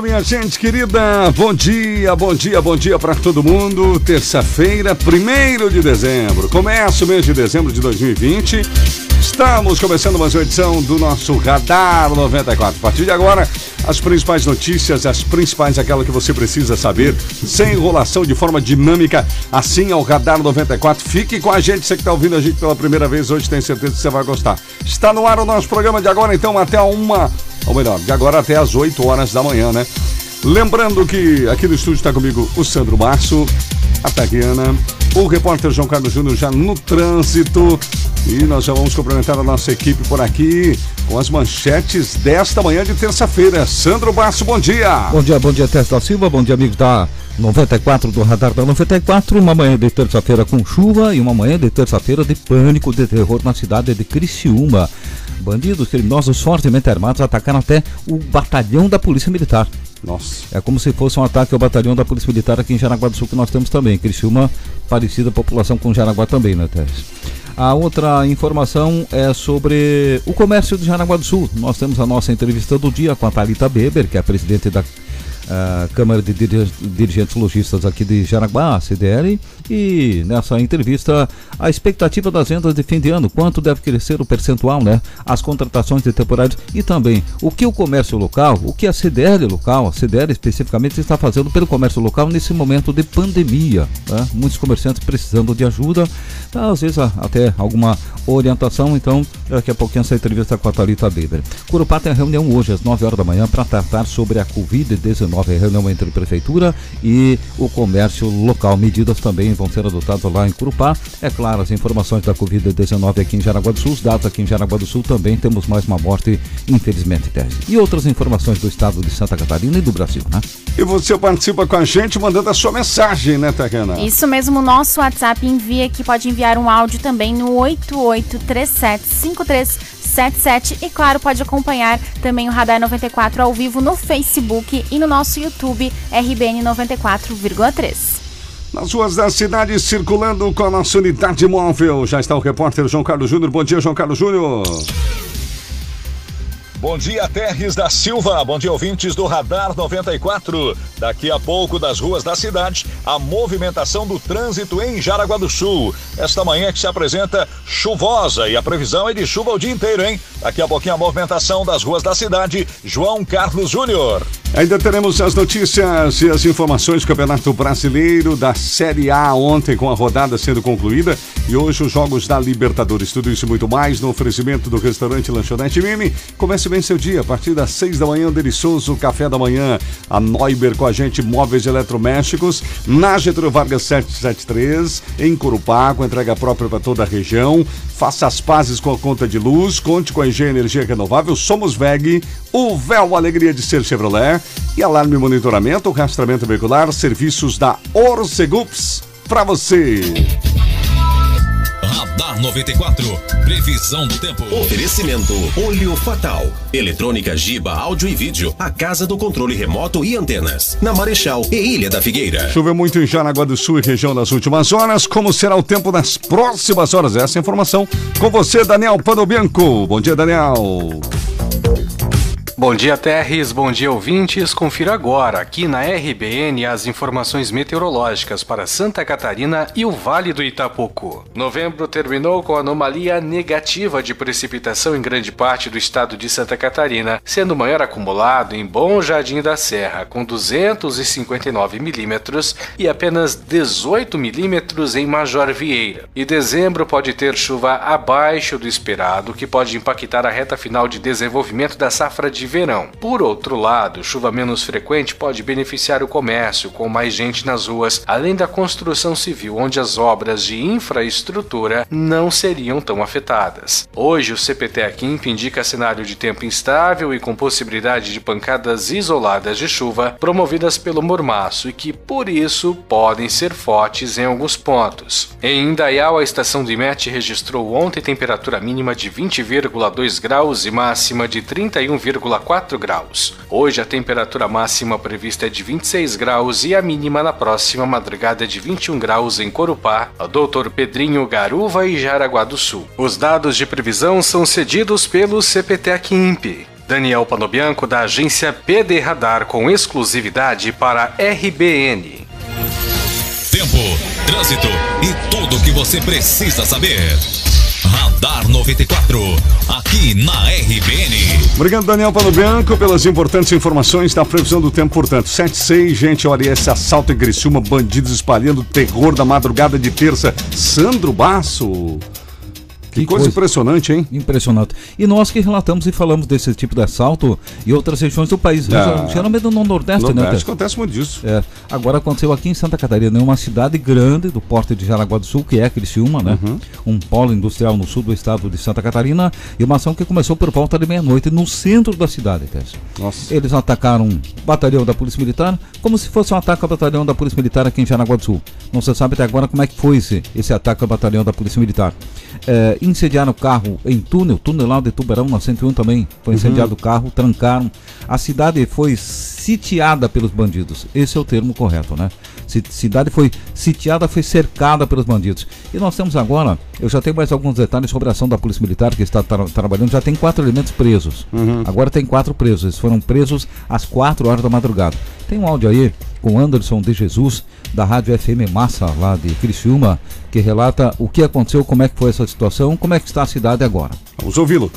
Alô, minha gente querida, bom dia, bom dia, bom dia para todo mundo. Terça-feira, 1 de dezembro. Começa o mês de dezembro de 2020. Estamos começando mais uma edição do nosso Radar 94. A partir de agora, as principais notícias, as principais, aquela que você precisa saber, sem enrolação, de forma dinâmica, assim ao Radar 94. Fique com a gente, você que está ouvindo a gente pela primeira vez hoje, tenho certeza que você vai gostar. Está no ar o nosso programa de agora, então, até uma ou melhor, de agora até às 8 horas da manhã, né? Lembrando que aqui no estúdio está comigo o Sandro Março, a Tariana, o repórter João Carlos Júnior já no trânsito. E nós já vamos cumprimentar a nossa equipe por aqui com as manchetes desta manhã de terça-feira. Sandro Basso, bom dia. Bom dia, bom dia, Testa Silva, bom dia, amigos da 94 do Radar da 94. Uma manhã de terça-feira com chuva e uma manhã de terça-feira de pânico, de terror na cidade de Criciúma. Bandidos criminosos fortemente armados atacaram até o batalhão da Polícia Militar. Nossa. É como se fosse um ataque ao batalhão da Polícia Militar aqui em Jaraguá do Sul, que nós temos também. Criciúma, parecida população com Jaraguá também, né, Teres? A outra informação é sobre o comércio de Jaraguá do Sul. Nós temos a nossa entrevista do dia com a Thalita Beber, que é a presidente da a Câmara de Dirigentes Logistas aqui de Jaraguá, CDL, e nessa entrevista a expectativa das vendas de fim de ano, quanto deve crescer o percentual, né? As contratações de temporários e também o que o comércio local, o que a CDL local, a CDL especificamente está fazendo pelo comércio local nesse momento de pandemia. Né? Muitos comerciantes precisando de ajuda, às vezes até alguma orientação, então daqui a pouquinho essa entrevista com a Thalita Beber. Curupá tem a reunião hoje às 9 horas da manhã para tratar sobre a Covid-19 19, reunião entre a Prefeitura e o comércio local. Medidas também vão ser adotadas lá em Curupá. É claro, as informações da Covid-19 aqui em Jaraguá do Sul, os dados aqui em Jaraguá do Sul também temos mais uma morte, infelizmente, Tese. E outras informações do estado de Santa Catarina e do Brasil, né? E você participa com a gente mandando a sua mensagem, né, Tacana? Isso mesmo, nosso WhatsApp envia que pode enviar um áudio também no 883753 77 e claro, pode acompanhar também o Radar 94 ao vivo no Facebook e no nosso YouTube RBN 94,3. Nas ruas da cidade, circulando com a nossa unidade móvel, já está o repórter João Carlos Júnior. Bom dia, João Carlos Júnior. Bom dia, Terres da Silva. Bom dia, ouvintes do Radar 94. Daqui a pouco, das ruas da cidade, a movimentação do trânsito em Jaraguá do Sul. Esta manhã que se apresenta chuvosa e a previsão é de chuva o dia inteiro, hein? Daqui a pouquinho a movimentação das ruas da cidade. João Carlos Júnior. Ainda teremos as notícias e as informações do Campeonato Brasileiro da Série A ontem com a rodada sendo concluída e hoje os jogos da Libertadores. Tudo isso e muito mais no oferecimento do restaurante Lanchonete Mimi. Comece bem seu dia a partir das seis da manhã, um delicioso café da manhã. A Neuber com a gente, móveis eletrodomésticos, na Getúlio Vargas 773, em Corupá, com entrega própria para toda a região. Faça as pazes com a conta de luz, conte com a Engenho Energia Renovável, somos VEG, o véu alegria de ser Chevrolet e alarme monitoramento, rastreamento veicular, serviços da Orcegups para você. Radar 94. Previsão do tempo. Oferecimento Olho Fatal. Eletrônica Giba, áudio e vídeo. A casa do controle remoto e antenas. Na Marechal e Ilha da Figueira. Choveu muito em Jaraguá do Sul e região nas últimas horas. Como será o tempo nas próximas horas? Essa é informação com você, Daniel Panobianco. Bom dia, Daniel. Bom dia, Terres. Bom dia, ouvintes. Confira agora, aqui na RBN, as informações meteorológicas para Santa Catarina e o Vale do Itapocu. Novembro terminou com anomalia negativa de precipitação em grande parte do estado de Santa Catarina, sendo o maior acumulado em Bom Jardim da Serra, com 259 milímetros, e apenas 18 milímetros em Major Vieira. E dezembro pode ter chuva abaixo do esperado, que pode impactar a reta final de desenvolvimento da safra de verão. Por outro lado, chuva menos frequente pode beneficiar o comércio, com mais gente nas ruas, além da construção civil, onde as obras de infraestrutura não seriam tão afetadas. Hoje, o CPT Aquimp indica cenário de tempo instável e com possibilidade de pancadas isoladas de chuva promovidas pelo mormaço e que, por isso, podem ser fortes em alguns pontos. Em Indaial, a estação do IMET registrou ontem temperatura mínima de 20,2 graus e máxima de 31,4 4 graus. Hoje a temperatura máxima prevista é de 26 graus e a mínima na próxima madrugada é de 21 graus em Corupá, Doutor Pedrinho Garuva e Jaraguá do Sul. Os dados de previsão são cedidos pelo CPT Aquimp. Daniel Panobianco, da agência PD Radar, com exclusividade para RBN. Tempo, trânsito e tudo o que você precisa saber. Radar 94, aqui na RBN. Obrigado, Daniel Panobianco, pelas importantes informações da previsão do tempo, portanto. 76, gente, olha esse assalto em Criciúma, bandidos espalhando terror da madrugada de terça. Sandro Basso. Que, Que coisa, coisa. impressionante, hein? Impressionante. E nós que relatamos e falamos desse tipo de assalto em outras regiões do país. Ah. Geralmente no Nordeste, No né? Nordeste acontece muito disso. É, agora aconteceu aqui em Santa Catarina, em uma cidade grande do porte de Jaraguá do Sul, que é Criciúma, né? Uhum. Um polo industrial no sul do estado de Santa Catarina, e uma ação que começou por volta de meia-noite no centro da cidade, Tess. Nossa. Eles atacaram um batalhão da Polícia Militar, como se fosse um ataque ao batalhão da Polícia Militar aqui em Jaraguá do Sul. Não se sabe até agora como é que foi esse, esse ataque ao batalhão da Polícia Militar. É, incendiaram o carro em túnel, túnel lá de Tubarão, na 101 também. Foi incendiado o carro, trancaram. A cidade foi sitiada pelos bandidos. Esse é o termo correto, né? Ci- Cidade foi sitiada, foi cercada pelos bandidos. E nós temos agora, eu já tenho mais alguns detalhes sobre a ação da Polícia Militar que está tra- trabalhando. Já tem quatro elementos presos. Agora tem quatro presos. Eles foram presos às quatro horas da madrugada. Tem um áudio aí com Anderson de Jesus, da Rádio FM Massa, lá de Criciúma, que relata o que aconteceu, como é que foi essa situação, como é que está a cidade agora. Vamos ouvi-lo.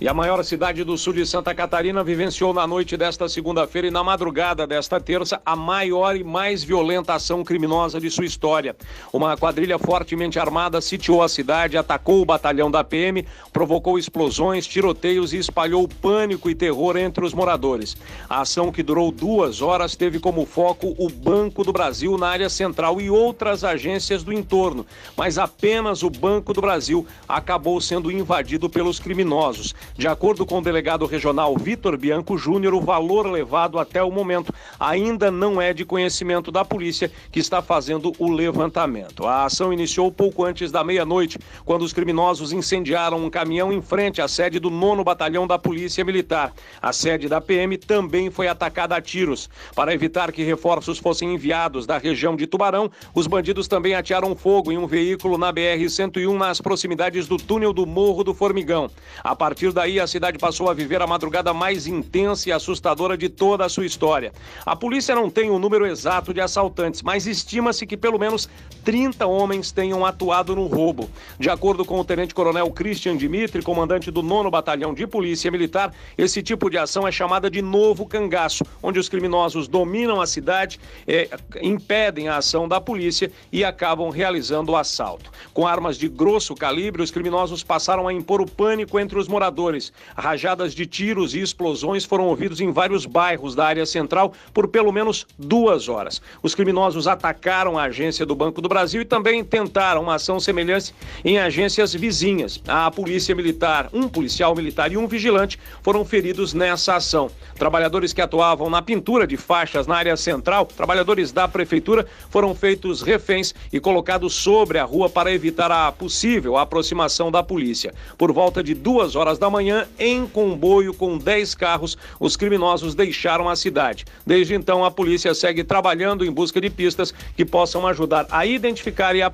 E a maior cidade do sul de Santa Catarina vivenciou na noite desta segunda-feira e na madrugada desta terça a maior e mais violenta ação criminosa de sua história. Uma quadrilha fortemente armada sitiou a cidade, atacou o batalhão da PM, provocou explosões, tiroteios e espalhou pânico e terror entre os moradores. A ação, que durou duas horas, teve como foco o Banco do Brasil na área central e outras agências do entorno, mas apenas o Banco do Brasil acabou sendo invadido pelos criminosos. De acordo com o delegado regional Vitor Bianco Júnior, o valor levado até o momento ainda não é de conhecimento da polícia, que está fazendo o levantamento. A ação iniciou pouco antes da meia-noite, quando os criminosos incendiaram um caminhão em frente à sede do 9 Batalhão da Polícia Militar. A sede da PM também foi atacada a tiros. Para evitar que reforços fossem enviados da região de Tubarão, os bandidos também atearam fogo em um veículo na BR-101 nas proximidades do túnel do Morro do Formigão. A partir daí, a cidade passou a viver a madrugada mais intensa e assustadora de toda a sua história. A polícia não tem o número exato de assaltantes, mas estima-se que pelo menos 30 homens tenham atuado no roubo. De acordo com o tenente-coronel Christian Dimitri, comandante do 9 Batalhão de Polícia Militar, esse tipo de ação é chamada de novo cangaço, onde os criminosos dominam a cidade, eh, impedem a ação da polícia e acabam realizando o assalto. Com armas de grosso calibre, os criminosos passaram a impor o pânico entre os moradores. Rajadas de tiros e explosões foram ouvidos em vários bairros da área central por pelo menos duas horas. Os criminosos atacaram a agência do Banco do Brasil e também tentaram uma ação semelhante em agências vizinhas. A polícia militar, um policial militar e um vigilante foram feridos nessa ação. Trabalhadores que atuavam na pintura de faixas na área central, trabalhadores da prefeitura, foram feitos reféns e colocados sobre a rua para evitar a possível aproximação da polícia. Por volta de duas horas da manhã, em comboio com 10 carros, os criminosos deixaram a cidade. Desde então, a polícia segue trabalhando em busca de pistas que possam ajudar a identificar e a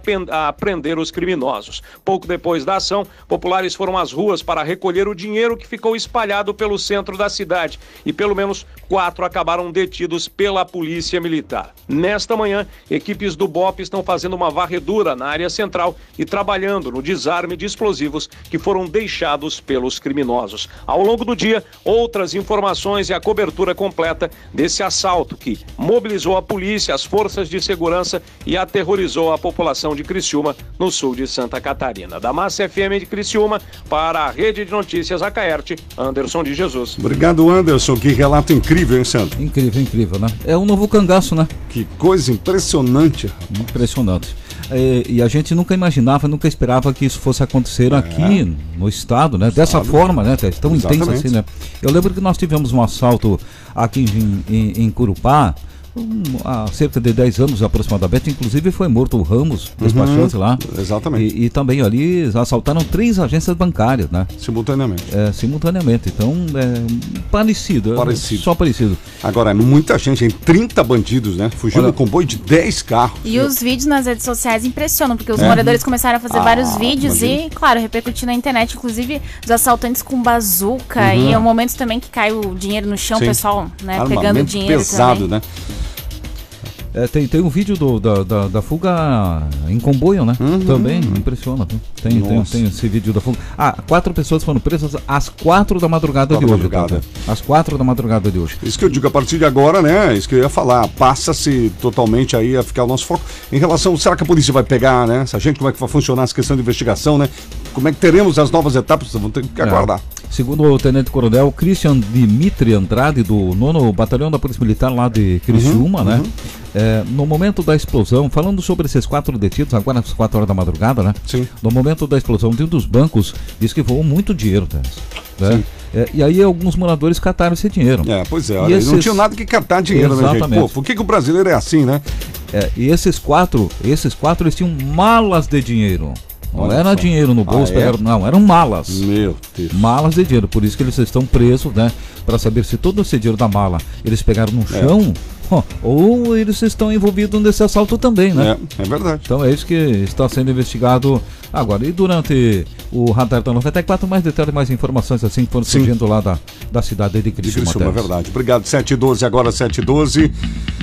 prender os criminosos. Pouco depois da ação, populares foram às ruas para recolher o dinheiro que ficou espalhado pelo centro da cidade e pelo menos quatro acabaram detidos pela polícia militar. Nesta manhã, equipes do BOP estão fazendo uma varredura na área central e trabalhando no desarme de explosivos que foram deixados pelos criminosos. Ao longo do dia, outras informações e a cobertura completa desse assalto que mobilizou a polícia, as forças de segurança e aterrorizou a população de Criciúma, no sul de Santa Catarina. Da Massa FM de Criciúma, para a Rede de Notícias Acaerte, Anderson de Jesus. Obrigado, Anderson. Que relato incrível, hein, Sandro? Incrível, incrível, né? É um novo cangaço, né? Que coisa impressionante. Impressionante. É, e a gente nunca imaginava, nunca esperava que isso fosse acontecer aqui no estado, né? Dessa forma, né? Tess? Tão intenso Exatamente. assim, né? Eu lembro que nós tivemos um assalto aqui em, em, em Curupá, um, há cerca de 10 anos aproximadamente, inclusive foi morto o Ramos, despachante lá. Exatamente. E, e também ali assaltaram três agências bancárias, né? Simultaneamente. É, simultaneamente. Então, é parecido. é Parecido. Só parecido. Agora, muita gente, em 30 bandidos, né? Fugiu Olha- do comboio de 10 carros. E os vídeos nas redes sociais impressionam, porque os É. moradores começaram a fazer Ah, vários vídeos imagino. e, claro, repercutir na internet, inclusive os assaltantes com bazuca Uhum. e é um momento também que cai o dinheiro no chão, o Sim. pessoal, né, Armamento pegando dinheiro pesado, também. né? É, tem, tem um vídeo do- da, da, da fuga em comboio, né? Também, impressiona. Tem, tem, Uhum. Tem esse vídeo da fuga. Ah, quatro pessoas foram presas às quatro da madrugada Quatro de hoje. madrugada. tá? Às quatro da madrugada de hoje. Isso que eu digo, a partir de agora, né? Isso que eu ia falar, passa-se totalmente aí a ficar o nosso foco. Em relação, será que a polícia vai pegar, né? Essa gente, como é que vai funcionar essa questão de investigação, né? Como é que teremos as novas etapas? Vamos ter que aguardar. Segundo o Tenente Coronel Christian Dimitri Andrade, do 9 Batalhão da Polícia Militar lá de Criciúma, né? É, no momento da explosão, falando sobre esses quatro detidos, agora às quatro horas da madrugada, né? Sim. No momento da explosão de um dos bancos, diz que voou muito dinheiro, né? É, e aí alguns moradores cataram esse dinheiro. É, pois é, E olha, não esses- tinha nada que catar dinheiro, né, gente? Exatamente. Pô, por que, que o brasileiro é assim, né? É, e esses quatro, esses quatro, eles tinham malas de dinheiro. Não Olha era só. dinheiro no bolso, Ah, é? pegaram- não, eram malas. Meu Deus. Malas de dinheiro, por isso que eles estão presos, né? Para saber se todo esse dinheiro da mala eles pegaram no É. chão ou eles estão envolvidos nesse assalto também, né? É, é verdade. Então é isso que está sendo investigado agora. E durante o Radar da 94, mais detalhes, mais informações assim que foram Sim. surgindo lá da, da cidade de De Criciúma. É verdade. Obrigado, 712, agora 712.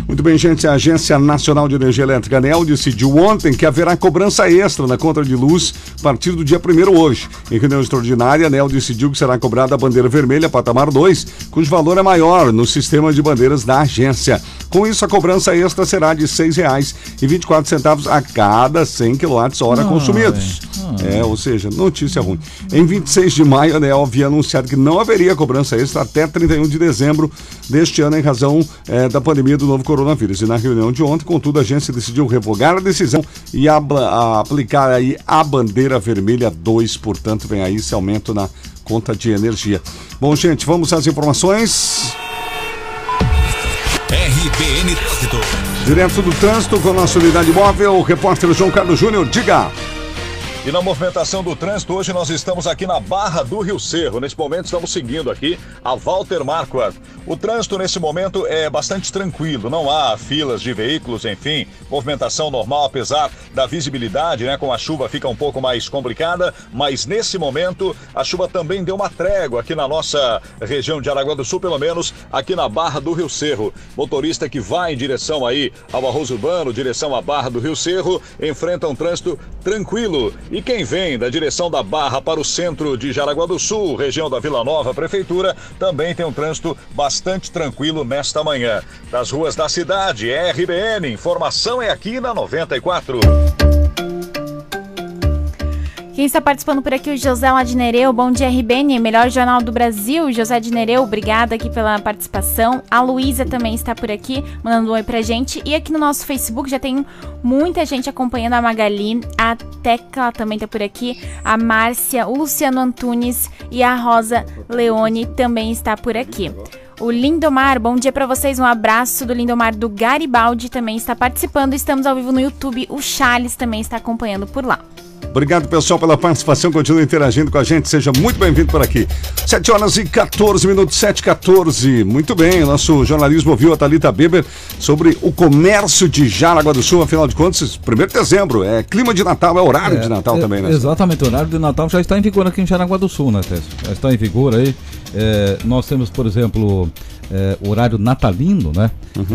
Muito bem, gente. A Agência Nacional de Energia Elétrica, ANEL, decidiu ontem que haverá cobrança extra na conta de luz a partir do dia 1 hoje. Em reunião extraordinária, a ANEL decidiu que será cobrada a bandeira vermelha, patamar 2, cujo valor é maior no sistema de bandeiras da agência. Com isso, a cobrança extra será de R$ 6,24 a cada 100 kWh consumidos. É, ou seja, notícia ruim. Em 26 de maio, a ANEL havia anunciado que não haveria cobrança extra até 31 de dezembro deste ano em razão eh, da pandemia do novo coronavírus. E na reunião de ontem, contudo, a agência decidiu revogar a decisão e abla- a- aplicar aí a bandeira vermelha 2, portanto, vem aí esse aumento na conta de energia. Bom, gente, vamos às informações. RBN Trânsito. Direto do trânsito com a nossa unidade móvel, o repórter João Carlos Júnior, diga. E na movimentação do trânsito, hoje nós estamos aqui na Barra do Rio Cerro. Nesse momento estamos seguindo aqui a Walter Marquardt. O trânsito nesse momento é bastante tranquilo, não há filas de veículos, enfim, movimentação normal, apesar da visibilidade, né? Com a chuva fica um pouco mais complicada, mas nesse momento a chuva também deu uma trégua aqui na nossa região de Aragua do Sul, pelo menos aqui na Barra do Rio Cerro. Motorista que vai em direção aí ao Arroz Urbano, direção à Barra do Rio Cerro, enfrenta um trânsito tranquilo. E quem vem da direção da Barra para o centro de Jaraguá do Sul, região da Vila Nova, Prefeitura, também tem um trânsito bastante tranquilo nesta manhã. Das ruas da cidade, RBN, informação é aqui na 94. Quem está participando por aqui, o José Ladinereu. Bom dia, RBN, melhor jornal do Brasil. José Dinereu, obrigada aqui pela participação. A Luísa também está por aqui, mandando um oi pra gente. E aqui no nosso Facebook já tem muita gente acompanhando a Magali. A Tecla também está por aqui. A Márcia, o Luciano Antunes e a Rosa Leone também está por aqui. O Lindomar, bom dia pra vocês. Um abraço do Lindomar do Garibaldi também está participando. Estamos ao vivo no YouTube. O Charles também está acompanhando por lá. Obrigado, pessoal, pela participação. Continue interagindo com a gente. Seja muito bem-vindo por aqui. 7 horas e 14 minutos, 7 e 14. Muito bem, nosso jornalismo ouviu a Thalita Beber sobre o comércio de Jaraguá do Sul. Afinal de contas, 1 de dezembro. É clima de Natal, é horário de Natal É, também, né? Exatamente, o horário de Natal já está em vigor aqui em Jaraguá do Sul, né, Tess? Já está em vigor aí. É, nós temos, por exemplo, é, horário natalino, né?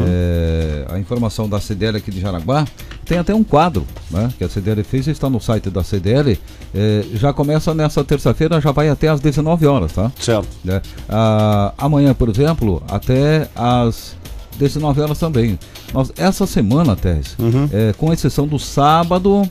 É, a informação da CDL aqui de Jaraguá. Tem até um quadro, né? Que a CDL fez e está no site da CDL. É, já começa nessa terça-feira, já vai até às 19 horas, tá? Certo. né? Ah, amanhã, por exemplo, até às 19 horas também. Nós, essa semana, Tess, é, com exceção do sábado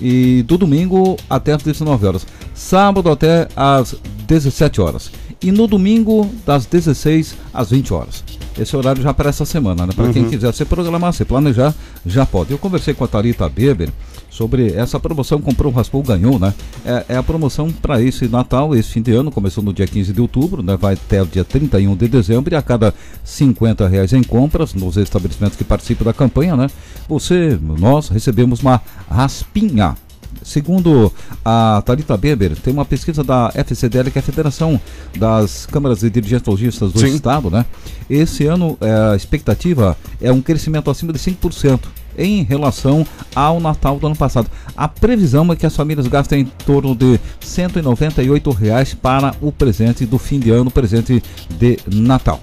e do domingo até às 19 horas. Sábado até às 17 horas. E no domingo das 16 às 20 horas. Esse horário já para essa semana, né? Para uhum. quem quiser se programar, se planejar, já pode. Eu conversei com a Thalita Beber sobre essa promoção Comprou, Raspou, Ganhou, né? É, é a promoção para esse Natal, esse fim de ano, começou no dia 15 de outubro, né? Vai até o dia 31 de dezembro e a cada 50 reais em compras nos estabelecimentos que participam da campanha, né? Você, nós recebemos uma raspinha Segundo a Tarita Beber, tem uma pesquisa da FCDL, que é a Federação das Câmaras de Dirigentes Logistas do Sim. Estado, né? Esse ano é, a expectativa é um crescimento acima de 5% em relação ao Natal do ano passado. A previsão é que as famílias gastem em torno de 198 reais para o presente do fim de ano, presente de Natal.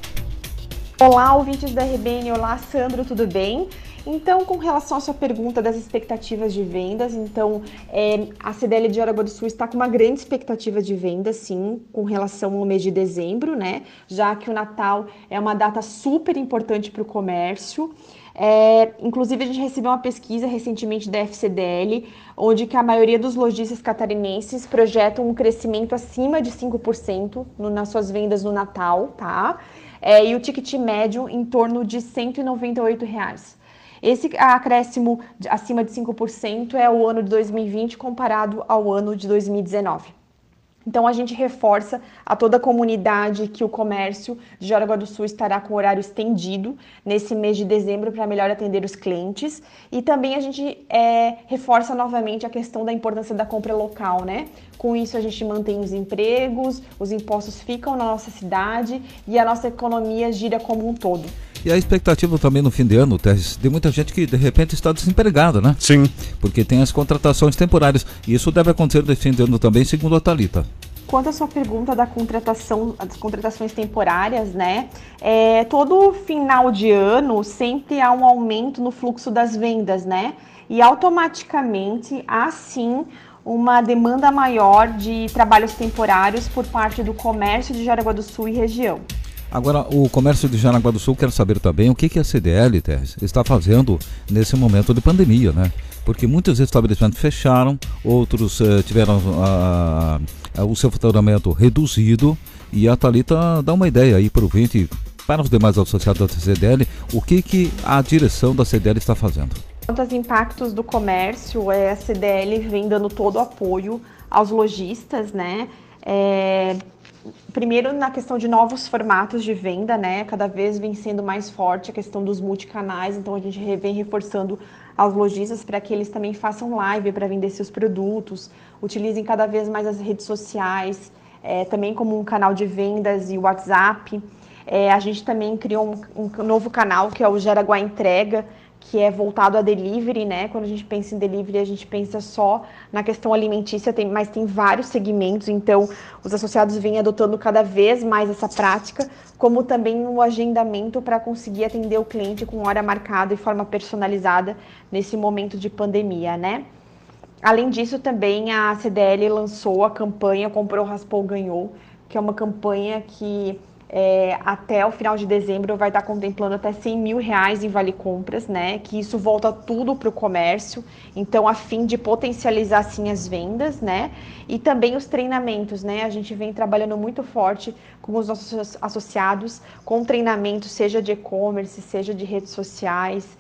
Olá, ouvintes da RBN. Olá, Sandro, tudo bem? Então, com relação à sua pergunta das expectativas de vendas, então é, a CDL de Aragua do Sul está com uma grande expectativa de vendas, sim, com relação ao mês de dezembro, né? Já que o Natal é uma data super importante para o comércio. É, inclusive, a gente recebeu uma pesquisa recentemente da FCDL, onde que a maioria dos lojistas catarinenses projetam um crescimento acima de 5% no, nas suas vendas no Natal, tá? É, e o ticket médio em torno de 198 reais. Esse acréscimo acima de 5% é o ano de 2020 comparado ao ano de 2019. Então a gente reforça a toda a comunidade que o comércio de Jaraguá do Sul estará com horário estendido nesse mês de dezembro para melhor atender os clientes. E também a gente é, reforça novamente a questão da importância da compra local, né? Com isso a gente mantém os empregos, os impostos ficam na nossa cidade e a nossa economia gira como um todo. E a expectativa também no fim de ano, Teres, de muita gente que de repente está desempregada, né? Sim. Porque tem as contratações temporárias. E isso deve acontecer no fim de ano também, segundo a Talita. Quanto à sua pergunta da contratação, das contratações temporárias, né? É, todo final de ano sempre há um aumento no fluxo das vendas, né? E automaticamente há sim uma demanda maior de trabalhos temporários por parte do comércio de Jaraguá do Sul e região. Agora, o comércio de Jaraguá do Sul quer saber também o que, que a CDL, Teres, está fazendo nesse momento de pandemia, né? Porque muitos estabelecimentos fecharam, outros eh, tiveram ah, ah, o seu faturamento reduzido e a Thalita dá uma ideia aí para o vinte, para os demais associados da CDL, o que, que a direção da CDL está fazendo. Quanto aos impactos do comércio, é, a CDL vem dando todo o apoio aos lojistas, né? É, primeiro na questão de novos formatos de venda, né? Cada vez vem sendo mais forte a questão dos multicanais, então a gente vem reforçando aos lojistas para que eles também façam live para vender seus produtos, utilizem cada vez mais as redes sociais, é, também como um canal de vendas e WhatsApp. É, a gente também criou um, um novo canal que é o Jaraguá Entrega, que é voltado a delivery, né? Quando a gente pensa em delivery, a gente pensa só na questão alimentícia, tem, mas tem vários segmentos, então os associados vêm adotando cada vez mais essa prática, como também o agendamento para conseguir atender o cliente com hora marcada e forma personalizada nesse momento de pandemia, né? Além disso, também a CDL lançou a campanha Comprou, Raspou, Ganhou, que é uma campanha que é, até o final de dezembro vai estar contemplando até 100 mil reais em vale compras, né? Que isso volta tudo para o comércio, então a fim de potencializar assim as vendas, né? E também os treinamentos, né? A gente vem trabalhando muito forte com os nossos associados, com treinamento, seja de e-commerce, seja de redes sociais,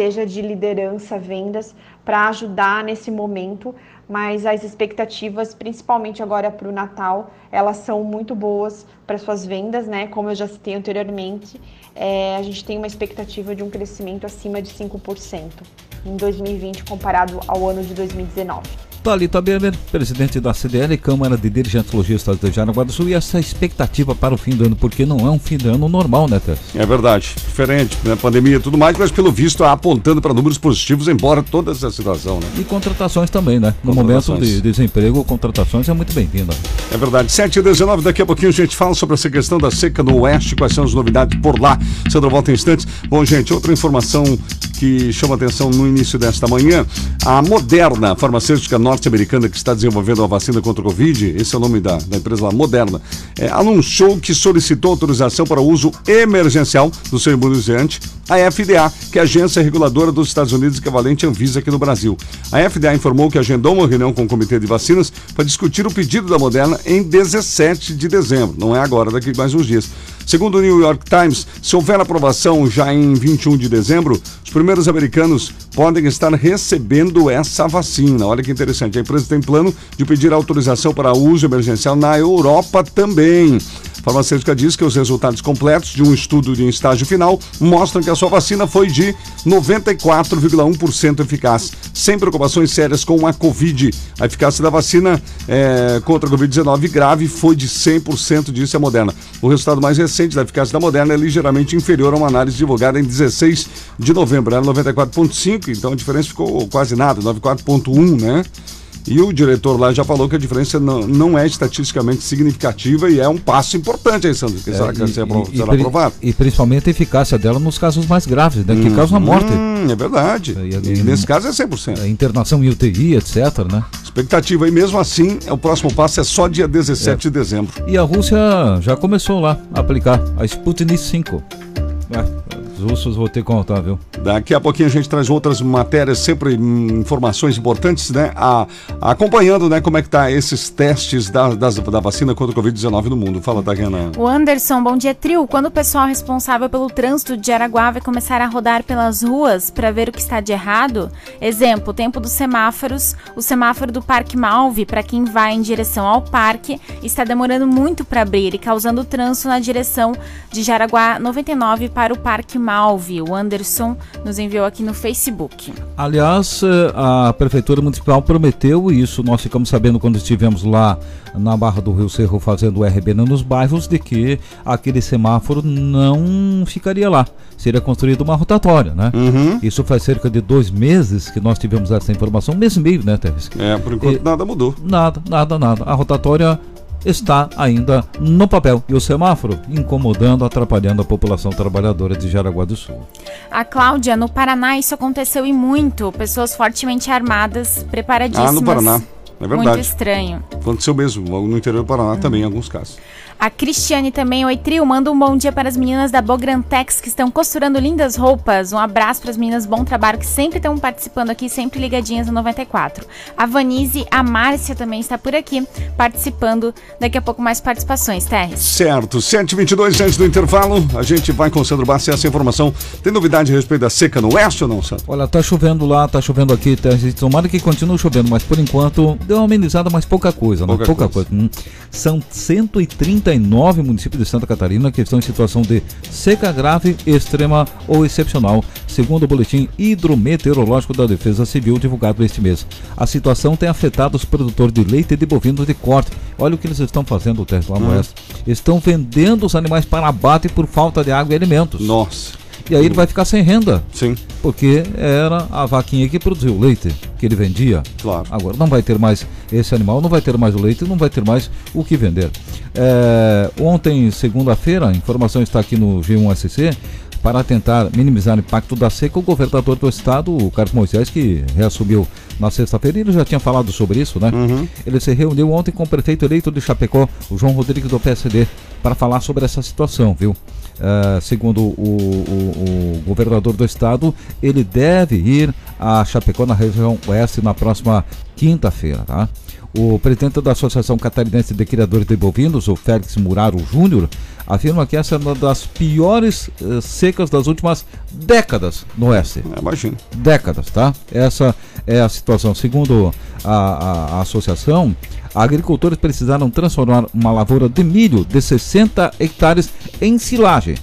seja de liderança, vendas, para ajudar nesse momento mas as expectativas, principalmente agora para o Natal, elas são muito boas para suas vendas, né? Como eu já citei anteriormente, é, a gente tem uma expectativa de um crescimento acima de 5% em 2020 comparado ao ano de 2019. Thalita Beber, presidente da CDL, Câmara de Dirigentes Logistas de Jaraguá do Sul, e essa expectativa para o fim do ano, porque não é um fim de ano normal, né, Tess? É verdade, diferente, né, pandemia e tudo mais, mas pelo visto apontando para números positivos, embora toda essa situação, né? E contratações também, né? No momento de desemprego, contratações é muito bem-vinda. É verdade, 7 e 19 daqui a pouquinho a gente fala sobre essa questão da seca no Oeste, quais são as novidades por lá. Sandra volta em instantes. Bom, gente, outra informação que chama atenção no início desta manhã, a Moderna Farmacêutica norte-americana que está desenvolvendo a vacina contra o Covid, esse é o nome da, da empresa lá, Moderna, é, anunciou que solicitou autorização para uso emergencial do seu imunizante a FDA, que é a agência reguladora dos Estados Unidos equivalente à Anvisa aqui no Brasil. A FDA informou que agendou uma reunião com o Comitê de Vacinas para discutir o pedido da Moderna em 17 de dezembro. Não é agora, daqui mais uns dias. Segundo o New York Times, se houver aprovação já em 21 de dezembro, os primeiros americanos podem estar recebendo essa vacina. Olha que interessante. A empresa tem plano de pedir autorização para uso emergencial na Europa também. A farmacêutica diz que os resultados completos de um estudo de estágio final mostram que a sua vacina foi de 94,1% eficaz, sem preocupações sérias com a Covid. A eficácia da vacina é, contra a Covid-19 grave foi de 100%, disse a Moderna. O resultado mais recente da eficácia da Moderna é ligeiramente inferior a uma análise divulgada em 16 de novembro. Era 94,5%, então a diferença ficou quase nada, 94,1%, né? E o diretor lá já falou que a diferença não, não é estatisticamente significativa e é um passo importante aí, Sandro. Que é, será que e, será e, aprovado? E principalmente a eficácia dela nos casos mais graves, né? Que hum, causam a morte. Hum, é verdade. E, e, nesse caso é 100%. A internação em UTI, etc, né? Expectativa. E mesmo assim, o próximo passo é só dia 17 é. de dezembro. E a Rússia já começou lá a aplicar a Sputnik 5. É, russos vão ter que contar, viu? Daqui a pouquinho a gente traz outras matérias, sempre informações importantes, né? A, acompanhando, né, como é que tá esses testes da, das, da vacina contra o Covid-19 no mundo. Fala, Tariana. O Anderson, bom dia, trio. Quando o pessoal responsável pelo trânsito de Araguá vai começar a rodar pelas ruas para ver o que está de errado? Exemplo, tempo dos semáforos. O semáforo do Parque Malve, para quem vai em direção ao parque, está demorando muito para abrir e causando trânsito na direção de Jaraguá 99 para o Parque Malve. Malve. O Anderson nos enviou aqui no Facebook. Aliás, eh, a Prefeitura Municipal prometeu isso, nós ficamos sabendo quando estivemos lá na Barra do Rio Cerro fazendo o RB nos bairros, de que aquele semáforo não ficaria lá. Seria construída uma rotatória, né? Uhum. Isso faz cerca de dois meses que nós tivemos essa informação, um mês e meio, né, Teres? É, por enquanto e, nada mudou. Nada, nada, nada. A rotatória está ainda no papel e o semáforo incomodando, atrapalhando a população trabalhadora de Jaraguá do Sul. A Cláudia, no Paraná isso aconteceu e muito. Pessoas fortemente armadas, preparadíssimas. Ah, no Paraná. É verdade. Muito estranho. Aconteceu mesmo, no interior do Paraná hum. também, em alguns casos. A Cristiane também, oi trio, manda um bom dia para as meninas da Bograntex que estão costurando lindas roupas. Um abraço para as meninas, bom trabalho, que sempre estão participando aqui, sempre ligadinhas no 94. A Vanise, a Márcia também está por aqui, participando. Daqui a pouco mais participações, Terres. Certo, 7h22 antes do intervalo, a gente vai com o Sandro Bassi essa informação. Tem novidade a respeito da seca no oeste ou não, Sandro? Olha, tá chovendo lá, tá chovendo aqui, Terres. Tomara que continue chovendo, mas por enquanto deu uma amenizada, mas pouca coisa, pouca, né? pouca coisa. coisa. Hum. São 130 39 municípios de Santa Catarina que estão em situação de seca grave, extrema ou excepcional, segundo o boletim hidrometeorológico da Defesa Civil divulgado este mês. A situação tem afetado os produtores de leite e de bovinos de corte. Olha o que eles estão fazendo, Tesla lá no hum. oeste. Estão vendendo os animais para abate por falta de água e alimentos. Nossa. E aí ele vai ficar sem renda. Sim. Porque era a vaquinha que produziu o leite, que ele vendia. Claro. Agora não vai ter mais esse animal, não vai ter mais o leite, não vai ter mais o que vender. É, ontem, segunda-feira, a informação está aqui no G1SC, para tentar minimizar o impacto da seca, o governador do estado, o Carlos Moisés, que reassumiu na sexta-feira, ele já tinha falado sobre isso, né? Uhum. Ele se reuniu ontem com o prefeito eleito de Chapecó, o João Rodrigues do PSD, para falar sobre essa situação, viu? Uh, segundo o, o, o, governador do estado, ele deve ir a Chapecó, na região oeste, na próxima quinta-feira, tá? O presidente da Associação Catarinense de Criadores de Bovinos, o Félix Muraro Júnior, afirma que essa é uma das piores uh, secas das últimas décadas no oeste. Imagina. Décadas, tá? Essa é a situação. Segundo a, a, a associação, agricultores precisaram transformar uma lavoura de milho de 60 hectares em silagem,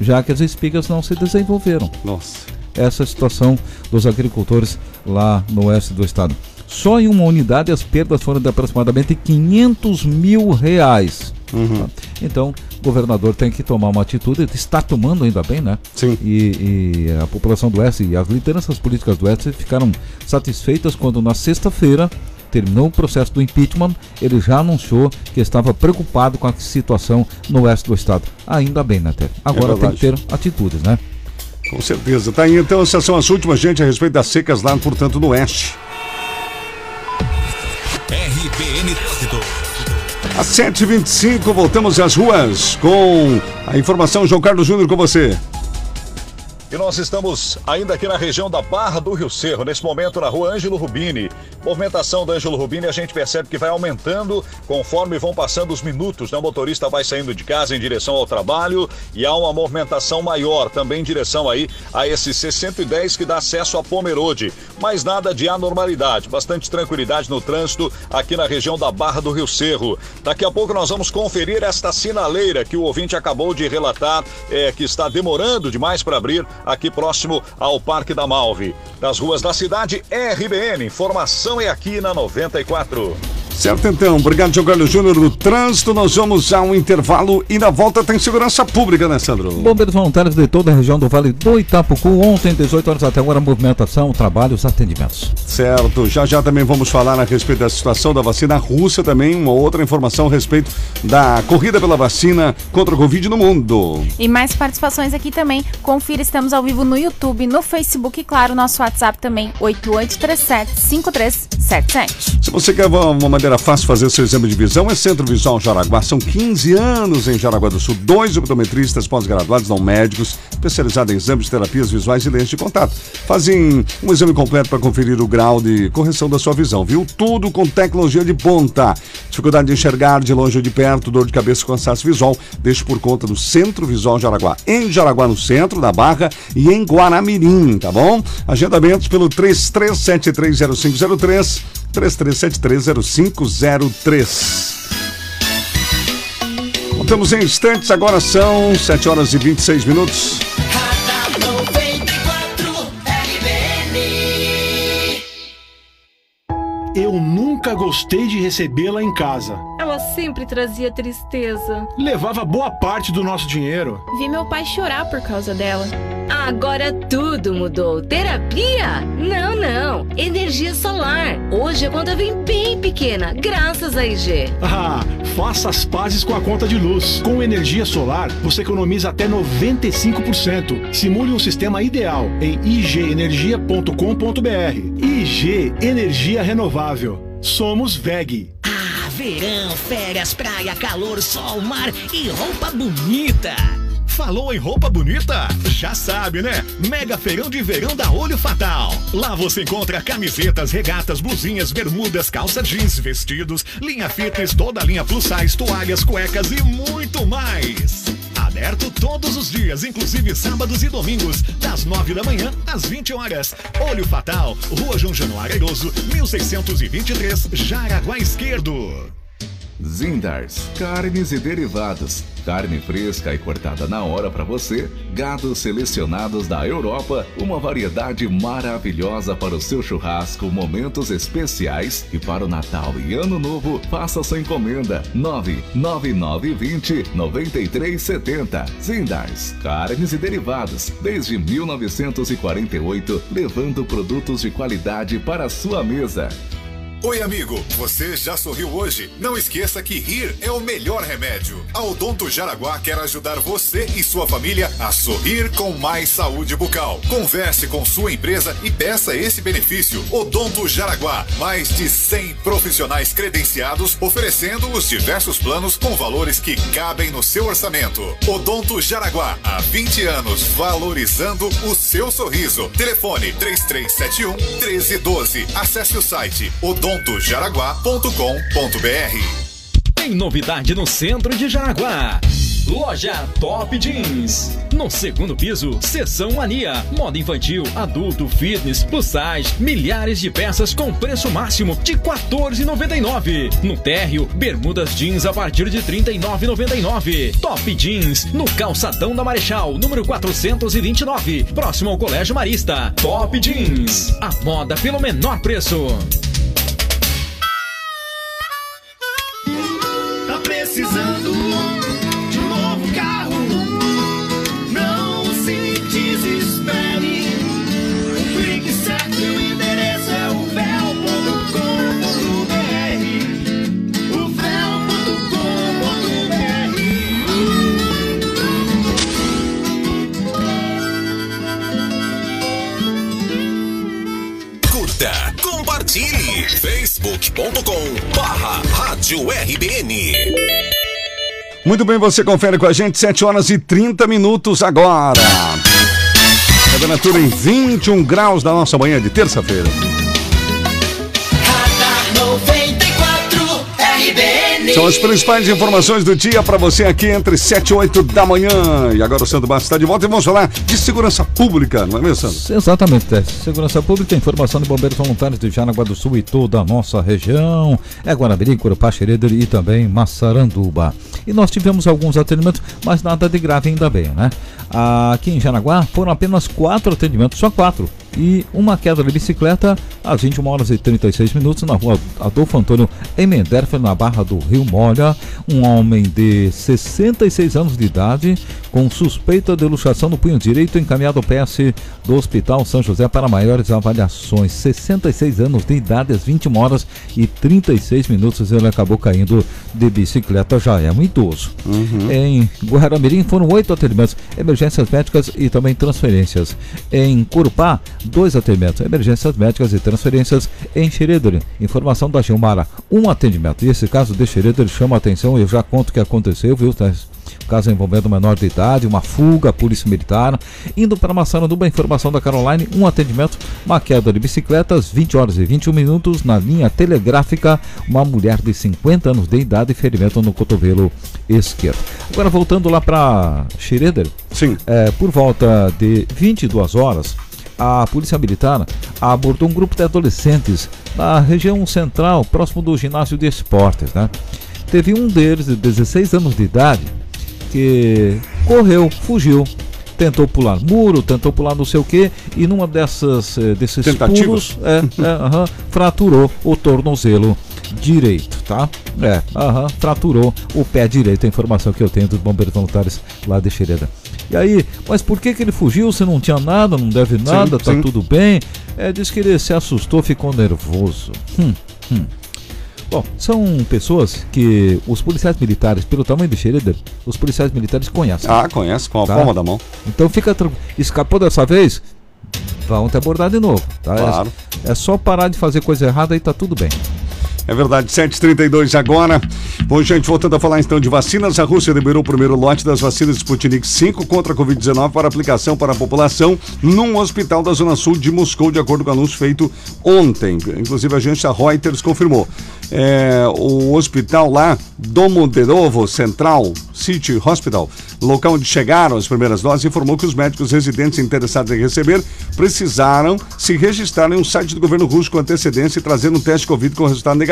já que as espigas não se desenvolveram. Nossa. Essa é a situação dos agricultores lá no oeste do estado. Só em uma unidade as perdas foram de aproximadamente 500 mil reais. Uhum. Então, o governador tem que tomar uma atitude, está tomando ainda bem, né? Sim. E, e a população do Oeste e as lideranças políticas do Oeste ficaram satisfeitas quando na sexta-feira terminou o processo do impeachment, ele já anunciou que estava preocupado com a situação no oeste do estado. Ainda bem, né, Ted? Agora é tem que ter atitudes, né? Com certeza. Tá aí então, essas são as últimas, gente, a respeito das secas lá, portanto, no oeste. RBN Trânsito. Às 7h25, voltamos às ruas com a informação. João Carlos Júnior com você. E nós estamos ainda aqui na região da Barra do Rio Cerro, nesse momento na rua Ângelo Rubini. Movimentação da Ângelo Rubini a gente percebe que vai aumentando conforme vão passando os minutos. Né? O motorista vai saindo de casa em direção ao trabalho e há uma movimentação maior também em direção aí a esse C110 que dá acesso a Pomerode. Mas nada de anormalidade, bastante tranquilidade no trânsito aqui na região da Barra do Rio Cerro. Daqui a pouco nós vamos conferir esta sinaleira que o ouvinte acabou de relatar é, que está demorando demais para abrir aqui próximo ao Parque da Malve. Das ruas da cidade, RBN. Informação é aqui na 94. Certo, então. Obrigado, João Carlos Júnior. No trânsito, nós vamos a um intervalo e na volta tem segurança pública, né, Sandro? Bombeiros voluntários de toda a região do Vale do Itapucu, ontem, 18 horas até agora, movimentação, trabalhos, atendimentos. Certo. Já já também vamos falar a respeito da situação da vacina russa também, uma outra informação a respeito da corrida pela vacina contra o Covid no mundo. E mais participações aqui também. Confira, estamos ao vivo no YouTube, no Facebook e, claro, nosso WhatsApp também, 8837-5377. Se você quer uma maneira fácil fazer seu exame de visão, é Centro Visual Jaraguá. São 15 anos em Jaraguá do Sul. Dois optometristas pós-graduados, não médicos, especializados em exames de terapias visuais e lentes de contato. Fazem um exame completo para conferir o grau de correção da sua visão, viu? Tudo com tecnologia de ponta. Dificuldade de enxergar de longe ou de perto, dor de cabeça com cansaço visual, deixe por conta do Centro Visual Jaraguá. Em Jaraguá, no centro, na Barra e em Guaramirim, tá bom? Agendamentos pelo 33730503, 33730503. Voltamos em instantes, agora são 7 horas e 26 minutos. Eu nunca gostei de recebê-la em casa. Ela sempre trazia tristeza. Levava boa parte do nosso dinheiro. Vi meu pai chorar por causa dela. Agora tudo mudou. Terapia? Não, não. Energia solar. Hoje a conta vem bem pequena, graças a IG. Ah, faça as pazes com a conta de luz. Com energia solar, você economiza até 95%. Simule um sistema ideal em igenergia.com.br. IG Energia Renovável. Somos VEG. Verão, férias, praia, calor, sol, mar e roupa bonita. Falou em roupa bonita? Já sabe, né? Mega Feirão de Verão da Olho Fatal. Lá você encontra camisetas, regatas, blusinhas, bermudas, calça jeans, vestidos, linha fitness, toda a linha plus size, toalhas, cuecas e muito mais. Aberto todos os dias, inclusive sábados e domingos, das 9 da manhã às 20 horas. Olho Fatal, Rua João Januário Airoso, 1623, Jaraguá Esquerdo. Zindars, carnes e derivados. Carne fresca e cortada na hora para você. Gados selecionados da Europa. Uma variedade maravilhosa para o seu churrasco, momentos especiais. E para o Natal e Ano Novo, faça sua encomenda. 99920 9370. Zindars, carnes e derivados. Desde 1948, levando produtos de qualidade para a sua mesa. Oi, amigo, você já sorriu hoje? Não esqueça que rir é o melhor remédio. A Odonto Jaraguá quer ajudar você e sua família a sorrir com mais saúde bucal. Converse com sua empresa e peça esse benefício. Odonto Jaraguá, mais de 100 profissionais credenciados oferecendo os diversos planos com valores que cabem no seu orçamento. Odonto Jaraguá, há 20 anos valorizando o seu sorriso. Telefone 3371 1312. Acesse o site odonto odontojaraguá.com.br. Tem novidade no centro de Jaraguá. Loja Top Jeans. No segundo piso, seção mania. Moda infantil, adulto, fitness, plus size. Milhares de peças com preço máximo de R$ 14,99. No térreo, bermudas jeans a partir de R$ 39,99. Top Jeans, no calçadão da Marechal, número 429. Próximo ao Colégio Marista. Top Jeans. A moda pelo menor preço. Facebook.com barra Rádio RBN. Muito bem, você confere com a gente, 7 horas e 30 minutos agora. Temperatura em 21 graus da nossa manhã de terça-feira. São as principais informações do dia para você aqui entre 7 e 8 da manhã. E agora o Sandro Bastos está de volta e vamos falar de segurança pública, não é mesmo, Sandro? Exatamente. Segurança Pública, informação de bombeiros voluntários de Janaguá do Sul e toda a nossa região. É Guanabiri, Corupá, Xereder e também Massaranduba. E nós tivemos alguns atendimentos, mas nada de grave ainda bem, né? Aqui em Janaguá foram apenas quatro atendimentos, só quatro. E uma queda de bicicleta às 21 horas e 36 minutos na rua Adolfo Antônio Emenderfer, na Barra do Rio Molha. Um homem de 66 anos de idade, com suspeita de luxação no punho direito, encaminhado ao PS do Hospital São José para maiores avaliações. 66 anos de idade, às 21 horas e 36 minutos, ele acabou caindo de bicicleta, já é um idoso. Em Guaramirim foram oito atendimentos, emergências médicas e também transferências. Em Corupá, dois atendimentos, emergências médicas e transferências. Em Xeredore, informação da Gilmara, um atendimento. E esse caso de Xeredore chama a atenção, eu já conto o que aconteceu, viu? Caso envolvendo menor de idade, uma fuga, polícia militar. Indo para Massaranduba, informação da Caroline, um atendimento, uma queda de bicicletas, 20 horas e 21 minutos, na linha telegráfica, uma mulher de 50 anos de idade e ferimento no cotovelo esquerdo. Agora voltando lá para Schroeder, Sim. É, por volta de 22 horas, a Polícia Militar abordou um grupo de adolescentes na região central, próximo do ginásio de esportes, né? Teve um deles, de 16 anos de idade, que correu, fugiu, tentou pular muro, tentou pular não sei o que, e numa dessas eh, desses Tentativas? pulos, é, é, fraturou o tornozelo direito, tá? É, fraturou o pé direito, a informação que eu tenho dos bombeiros voluntários lá de Xereda. E aí, mas por que que ele fugiu se não tinha nada, não deve nada, tá sim. tudo bem? É, diz que ele se assustou, ficou nervoso. Hum, hum. Bom, são pessoas que os policiais militares, pelo tamanho do Xereda, os policiais militares conhecem. Ah, conhece, com a Tá. palma da mão. Então fica tranquilo. Escapou dessa vez? Vão te abordar de novo, tá? É- Claro. É, só parar de fazer coisa errada e tá tudo bem. É verdade, 7h32 agora. Bom, gente, voltando a falar então de vacinas, a Rússia liberou o primeiro lote das vacinas Sputnik 5 contra a Covid-19 para aplicação para a população num hospital da Zona Sul de Moscou, de acordo com o anúncio feito ontem. Inclusive, a agência Reuters confirmou. É, o hospital lá, Domodedovo Central City Hospital, local onde chegaram as primeiras doses, informou que os médicos residentes interessados em receber precisaram se registrar em um site do governo russo com antecedência e trazer um teste Covid com resultado negativo.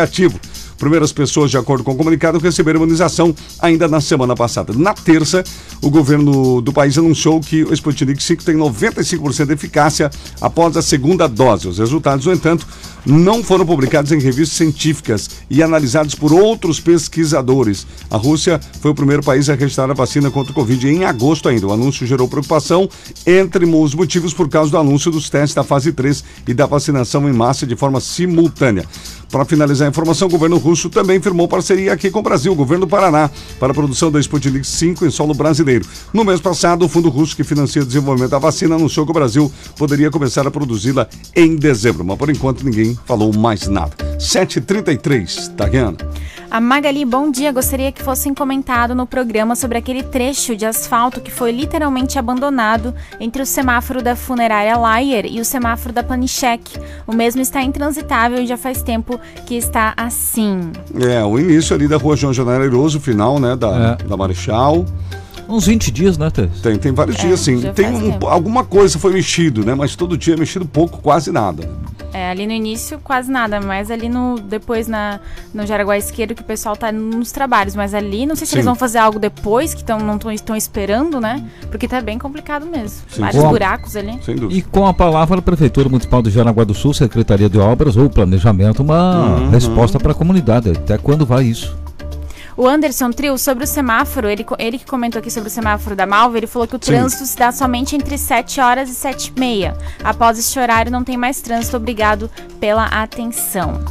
Primeiras pessoas, de acordo com o comunicado, receberam imunização ainda na semana passada. Na terça, o governo do país anunciou que o Sputnik 5 tem 95% de eficácia após a segunda dose. Os resultados, no entanto, não foram publicados em revistas científicas e analisados por outros pesquisadores. A Rússia foi o primeiro país a registrar a vacina contra o Covid em agosto ainda. O anúncio gerou preocupação entre os motivos por causa do anúncio dos testes da fase 3 e da vacinação em massa de forma simultânea. Para finalizar informação, o governo russo também firmou parceria aqui com o Brasil, o governo do Paraná, para a produção da Sputnik 5 em solo brasileiro. No mês passado, o fundo russo que financia o desenvolvimento da vacina anunciou que o Brasil poderia começar a produzi-la em dezembro, mas por enquanto ninguém falou mais nada. 7h33, Tariana. A Magali, bom dia. Gostaria que fossem comentado no programa sobre aquele trecho de asfalto que foi literalmente abandonado entre o semáforo da funerária Layer e o semáforo da Panichek. O mesmo está intransitável e já faz tempo que está assim. É, o início ali da rua João Janeiro Airoso, o final, né, da, da Marechal. Uns 20 dias, né, Tess? Tem, tem vários É, dias, sim. Tem um- alguma coisa foi mexido, né, mas todo dia é mexido pouco, quase nada. É, ali no início quase nada, mas ali no depois na no Jaraguá Esquerdo que o pessoal tá nos trabalhos, mas ali não sei se Sim. eles vão fazer algo depois que tão, não estão esperando, né? Porque tá bem complicado mesmo. Sim. Vários buracos ali. E com a palavra a Prefeitura Municipal de Jaraguá do Sul, Secretaria de Obras ou Planejamento, uma Uhum. resposta para a comunidade. Até quando vai isso? O Anderson Trio, sobre o semáforo, ele, ele que comentou aqui sobre o semáforo da Malva, ele falou que o Sim. trânsito se dá somente entre 7 horas e 7 e meia. Após este horário, não tem mais trânsito. Obrigado pela atenção.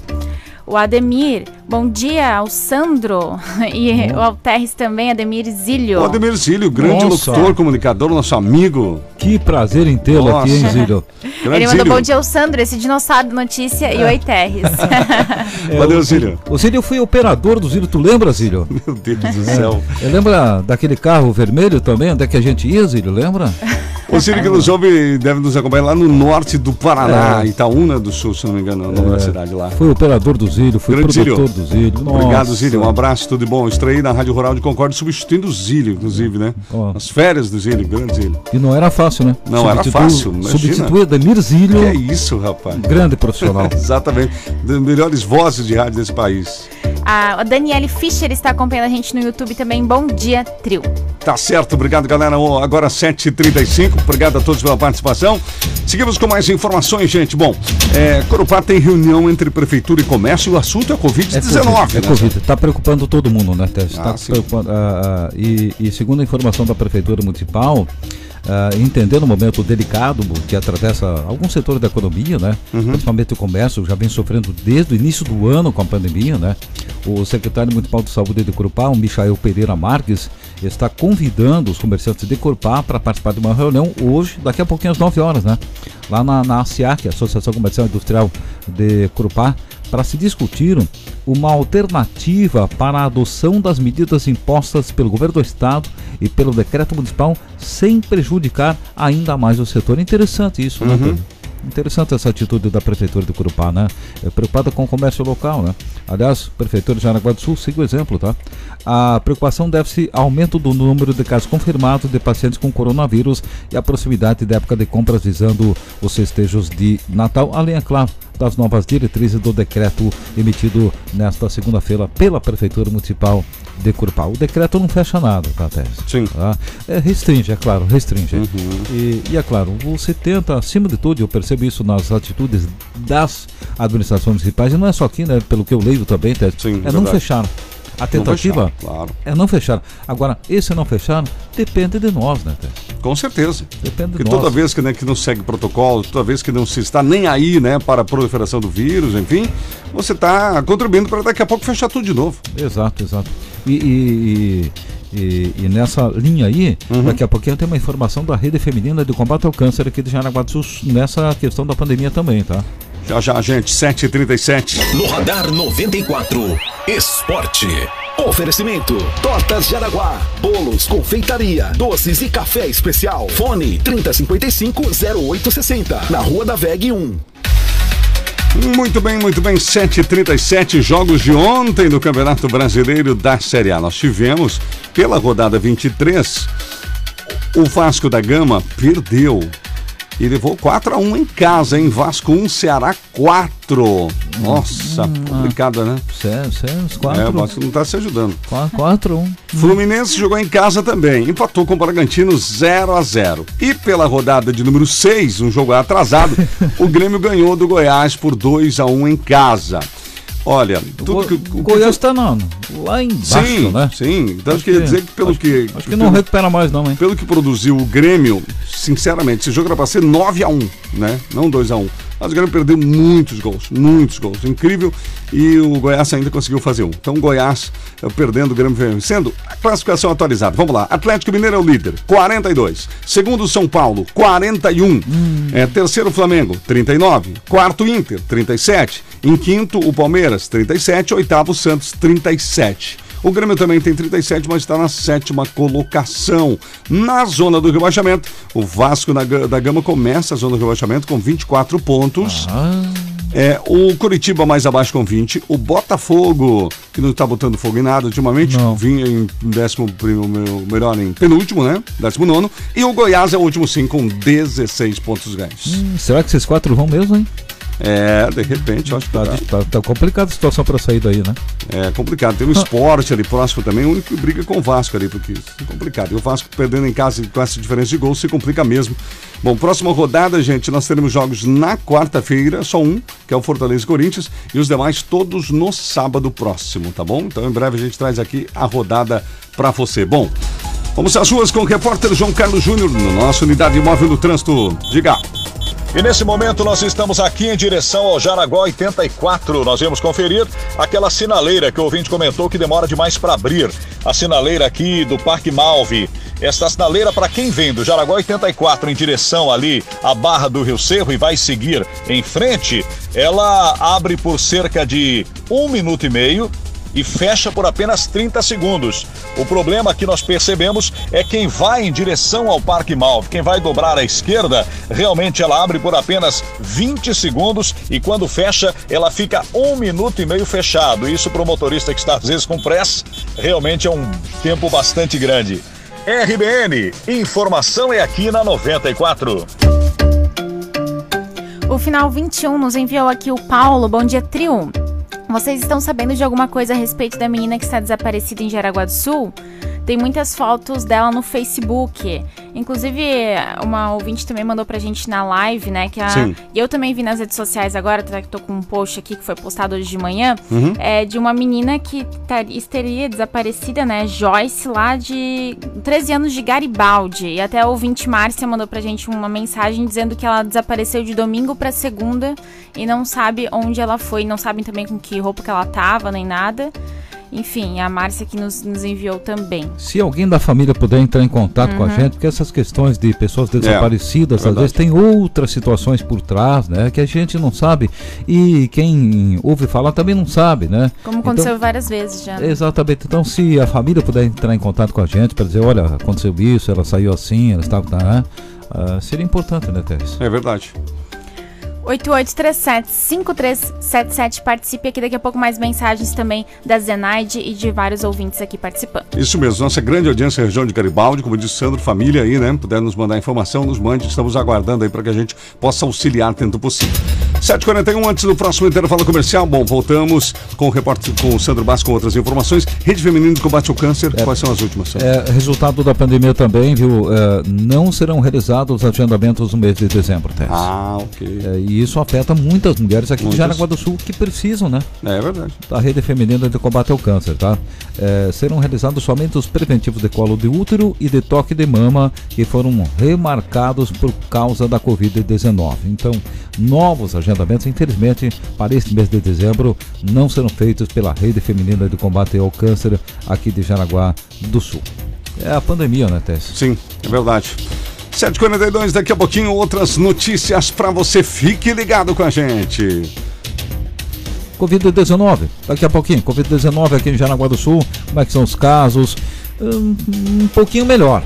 O Ademir, bom dia ao Sandro. E o Alterres também, Ademir Zílio. O Ademir Zílio, grande Nossa. locutor, comunicador, nosso amigo. Que prazer em tê-lo aqui, hein. Zílio? Grande Ele mandou Zílio. bom dia ao Sandro, esse dinossauro notícia, e oi Terres. Valeu, o Zílio. O Zílio foi operador do Zílio, tu lembra, Zílio? Meu Deus do céu. É, lembra daquele carro vermelho também, onde é que a gente ia, Zílio, lembra? O Círio que nos ouve deve nos acompanhar lá no norte do Paraná, É. Itaúna do Sul, se não me engano, é o nome da cidade lá. Foi operador do Zílio, foi Grande produtor Zílio. do Zílio. Obrigado, Nossa. Zílio. Um abraço, tudo de bom. Estreei na Rádio Rural de Concórdia, substituindo o Zílio, inclusive, né? As férias do Zílio, grande Zílio. E não era fácil, né? Não era Substitui- fácil, imagina. Substituir Ademir Zílio, Que é isso, rapaz? grande profissional. Exatamente. Das melhores vozes de rádio desse país. a Daniele Fischer está acompanhando a gente no YouTube também. Bom dia, trio. Tá certo, obrigado galera. Agora 7h35, obrigado a todos pela participação. Seguimos com mais informações, gente. Bom, é, Corupá tem reunião entre Prefeitura e Comércio e o assunto é Covid-19. Covid, é né? Covid. Está preocupando todo mundo, né, Tess? Ah, Tá preocupando, ah, ah, e, e segundo a informação da Prefeitura Municipal, ah, entendendo o momento delicado que atravessa alguns setores da economia, né? Uhum. Principalmente o comércio, já vem sofrendo desde o início do ano com a pandemia, né? O secretário municipal de saúde de Corupá, o Michael Pereira Marques, está convidando os comerciantes de Corupá para participar de uma reunião hoje, daqui a pouquinho às 9 horas, né? Lá na, na ASIAC, Associação Comercial e Industrial de Corupá, para se discutir uma alternativa para a adoção das medidas impostas pelo governo do estado e pelo decreto municipal sem prejudicar ainda mais o setor. Interessante isso, né? Uhum. Pedro? Interessante essa atitude da Prefeitura de Curupá, né? É preocupada com o comércio local, né? Aliás, Prefeitura de Jaraguá do Sul siga o exemplo, tá? A preocupação deve-se ao aumento do número de casos confirmados de pacientes com coronavírus e a proximidade da época de compras visando os festejos de Natal, além, é claro, das novas diretrizes do decreto emitido nesta segunda-feira pela Prefeitura Municipal de Curupá. O decreto não fecha nada, tá? Sim. Tá? É, restringe, é claro, restringe. Uhum. E, e é claro, você tenta, acima de tudo, eu percebo isso nas atitudes das administrações municipais, e não é só aqui, né? Pelo que eu leio também, Tess, Sim, é não verdade. fechar. A tentativa fechar, claro. é não fechar. Agora, esse não fechar depende de nós, né, Tess? Com certeza. Depende de Porque nós. toda vez que, né, que não segue protocolo, toda vez que não se está nem aí, né, para a proliferação do vírus, enfim, você está contribuindo para daqui a pouco fechar tudo de novo. Exato, exato. E, e- e- e- e nessa linha aí, Uhum. daqui a pouquinho tem uma informação da Rede Feminina de Combate ao Câncer aqui de Jaraguá do Sul nessa questão da pandemia também, tá? Já já, gente, 7h37. No Radar 94, Esporte. Oferecimento: Tortas Jaraguá, bolos, confeitaria, doces e café especial. Fone 3055-0860, na Rua da VEG 1. Muito bem, muito bem. 7h37, jogos de ontem do Campeonato Brasileiro da Série A. Nós tivemos, pela rodada 23, o Vasco da Gama perdeu e levou 4x1 em casa, em Vasco 1, Ceará 4. Nossa, complicado, né? Sério, sério, os É, o quatro. Vasco não está se ajudando. 4 1 Fluminense jogou em casa também, empatou com o Bragantino 0 a 0 E pela rodada de número 6, um jogo atrasado, o Grêmio ganhou do Goiás por 2 a 1 em casa. Olha, tudo que O Goiás está lá embaixo, sim, né? sim. Então Acho queria que- dizer que pelo que Acho que não recupera mais, não, hein? pelo que produziu o Grêmio, sinceramente, esse jogo era para ser 9 a 1, né? Não 2 a 1. Mas o Grêmio perdeu muitos gols, muitos gols, incrível. E o Goiás ainda conseguiu fazer um. Então o Goiás eh, perdendo, o Grêmio vencendo. A classificação atualizada. Vamos lá. Atlético Mineiro é o líder, 42. Segundo São Paulo, 41. É, terceiro Flamengo, 39. Quarto Inter, 37. Em quinto o Palmeiras, 37. Oitavo Santos, 37. O Grêmio também tem 37, mas está na sétima colocação. Na zona do rebaixamento, o Vasco da, Ga- da Gama começa a zona do rebaixamento com 24 pontos. É, o Curitiba mais abaixo com 20. O Botafogo, que não está botando fogo em nada ultimamente, vinha em décimo primeiro, melhor em penúltimo, né? Décimo nono. E o Goiás é o último sim com 16 pontos ganhos. Hum, será que esses quatro vão mesmo, hein? É, de repente, acho que Tá, tá. tá, complicada a situação para sair daí, né? É complicado. Tem o esporte ali próximo também, o único que briga com o Vasco ali, porque é complicado. E o Vasco perdendo em casa com essa diferença de gols se complica mesmo. Bom, próxima rodada, gente, nós teremos jogos na quarta-feira, só um, que é o Fortaleza e Corinthians, e os demais todos no sábado próximo, tá bom? Então em breve a gente traz aqui a rodada pra você. Bom, vamos às ruas com o repórter João Carlos Júnior, no nossa unidade móvel do trânsito. Diga. E nesse momento nós estamos aqui em direção ao Jaraguá 84. Nós vamos conferir aquela sinaleira que o ouvinte comentou que demora demais para abrir. A sinaleira aqui do Parque Malve. Esta sinaleira, para quem vem do Jaraguá 84 em direção ali à Barra do Rio Cerro e vai seguir em frente, ela abre por cerca de um minuto e meio e fecha por apenas 30 segundos. O problema que nós percebemos é quem vai em direção ao Parque Malve, quem vai dobrar à esquerda, realmente ela abre por apenas 20 segundos e quando fecha, ela fica um minuto e meio fechado. Isso para o motorista que está às vezes com pressa, realmente é um tempo bastante grande. RBN, informação é aqui na 94. O final 21 nos enviou aqui o Paulo. Bom dia, trio. Vocês estão sabendo de alguma coisa a respeito da menina que está desaparecida em Jaraguá do Sul? Tem muitas fotos dela no Facebook. Inclusive, uma ouvinte também mandou pra gente na live, né? Que a, Sim. e eu também vi nas redes sociais agora, até que tô com um post aqui que foi postado hoje de manhã, Uhum. é de uma menina que tar- estaria desaparecida, né? Joyce, lá de 13 anos de Garibaldi. E até a ouvinte Márcia mandou pra gente uma mensagem dizendo que ela desapareceu de domingo pra segunda e não sabe onde ela foi, não sabem também com que roupa que ela tava, nem nada. Enfim, a Márcia que nos, nos enviou também. Se alguém da família puder entrar em contato com a Uhum. gente, porque essas questões de pessoas desaparecidas, às verdade. vezes tem outras situações por trás, né? Que a gente não sabe. E quem ouve falar também não sabe, né? Como Então, aconteceu várias vezes já. né? Exatamente. Então, se a família puder entrar em contato com a gente para dizer, olha, aconteceu isso, ela saiu assim, ela estava. Né? Ah, seria importante, né, Tess? É verdade. 8837-5377. Participe aqui daqui a pouco mais mensagens também da Zenaide e de vários ouvintes aqui participando. Isso mesmo, nossa grande audiência região de Garibaldi, como disse Sandro, família aí, né? Puder nos mandar informação, nos mande, estamos aguardando aí para que a gente possa auxiliar tanto possível. 7h41, antes do próximo intervalo comercial, bom, voltamos com o repórter com o Sandro Basco com outras informações. Rede Feminina de Combate ao Câncer, quais são as últimas? Sandro? É, resultado da pandemia também, viu? É, não serão realizados os agendamentos no mês de dezembro, Tess. Ah, ok. É, e isso afeta muitas mulheres aqui Muitas. de Jaraguá do Sul que precisam, né? É verdade. Da rede feminina de combate ao câncer, tá? É, serão realizados somente os preventivos de colo de útero e de toque de mama que foram remarcados por causa da Covid-19. Então, novos agendamentos, infelizmente, para este mês de dezembro, não serão feitos pela rede feminina de combate ao câncer aqui de Jaraguá do Sul. É a pandemia, né, Tess? Sim, é verdade. 7h42, daqui a pouquinho outras notícias para você. Fique ligado com a gente. Covid-19, daqui a pouquinho, Covid-19 aqui em Jaraguá do Sul, como é que são os casos? Um, um pouquinho melhor.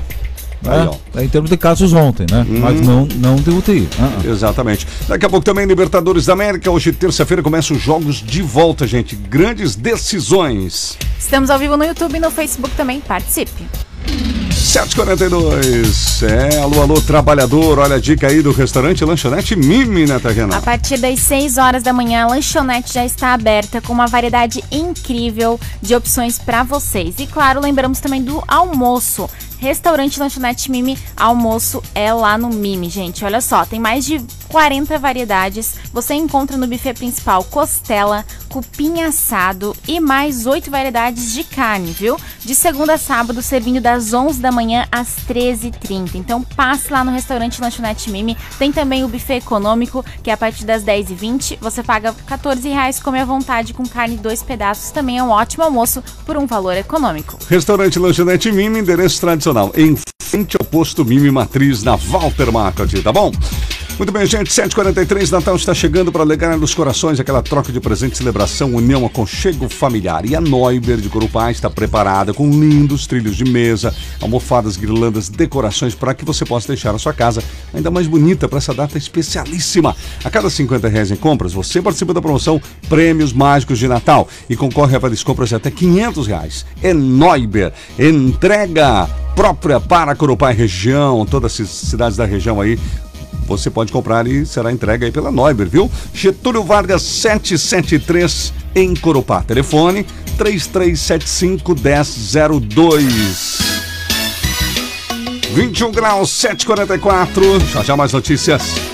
Aí, Né? Em termos de casos ontem, né? Mas não, não de UTI. Ah, ah. Exatamente. Daqui a pouco também Libertadores da América. Hoje, terça-feira, começam os jogos de volta, gente. Grandes decisões. Estamos ao vivo no YouTube e no Facebook também. Participe. 7h42. É, alô, alô, trabalhador. Olha a dica aí do restaurante Lanchonete Mimi, né, A Tariana? partir das 6 horas da manhã, a lanchonete já está aberta com uma variedade incrível de opções para vocês. E claro, lembramos também do almoço. Restaurante Lanchonete Mimi, almoço é lá no Mimi, gente. Olha só, tem mais de 40 variedades. Você encontra no buffet principal costela, cupim assado e mais 8 variedades de carne, viu? De segunda a sábado, servindo das 11 da manhã às 13h30. Então passe lá no restaurante Lanchonete Mimi. Tem também o buffet econômico, que é a partir das 10h20. Você paga 14 reais, come à vontade com carne dois pedaços. Também é um ótimo almoço por um valor econômico. Restaurante Lanchonete Mimi, endereço tradicional. Em frente ao posto Mimi Matriz, na Walter Market, tá bom? Muito bem, gente, 7h43, Natal está chegando para alegrar nos corações aquela troca de presente, celebração, união, aconchego familiar. E a Neuber de Corupá está preparada com lindos trilhos de mesa, almofadas, guirlandas, decorações para que você possa deixar a sua casa ainda mais bonita para essa data especialíssima. A cada 50 reais em compras, você participa da promoção Prêmios Mágicos de Natal e concorre a várias compras de até 500 reais. É Neuber, entrega própria para Corupá e região, todas as cidades da região aí você pode comprar e será entregue aí pela Neuber, viu? Getúlio Vargas 773 em Corupá. Telefone 3375 1002. 21 graus 744. Já já mais notícias.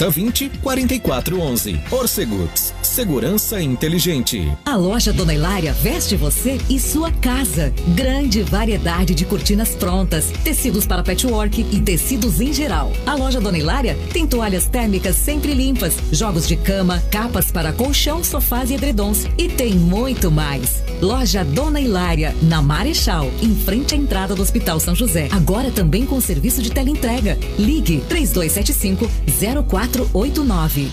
4020 4411. Orceguts, segurança inteligente. A loja Dona Hilária veste você e sua casa. Grande variedade de cortinas prontas, tecidos para patchwork e tecidos em geral. A loja Dona Hilária tem toalhas térmicas sempre limpas, jogos de cama, capas para colchão, sofás e edredons e tem muito mais. Loja Dona Hilária, na Marechal, em frente à entrada do Hospital São José. Agora também com serviço de teleentrega. Ligue 3275 0489.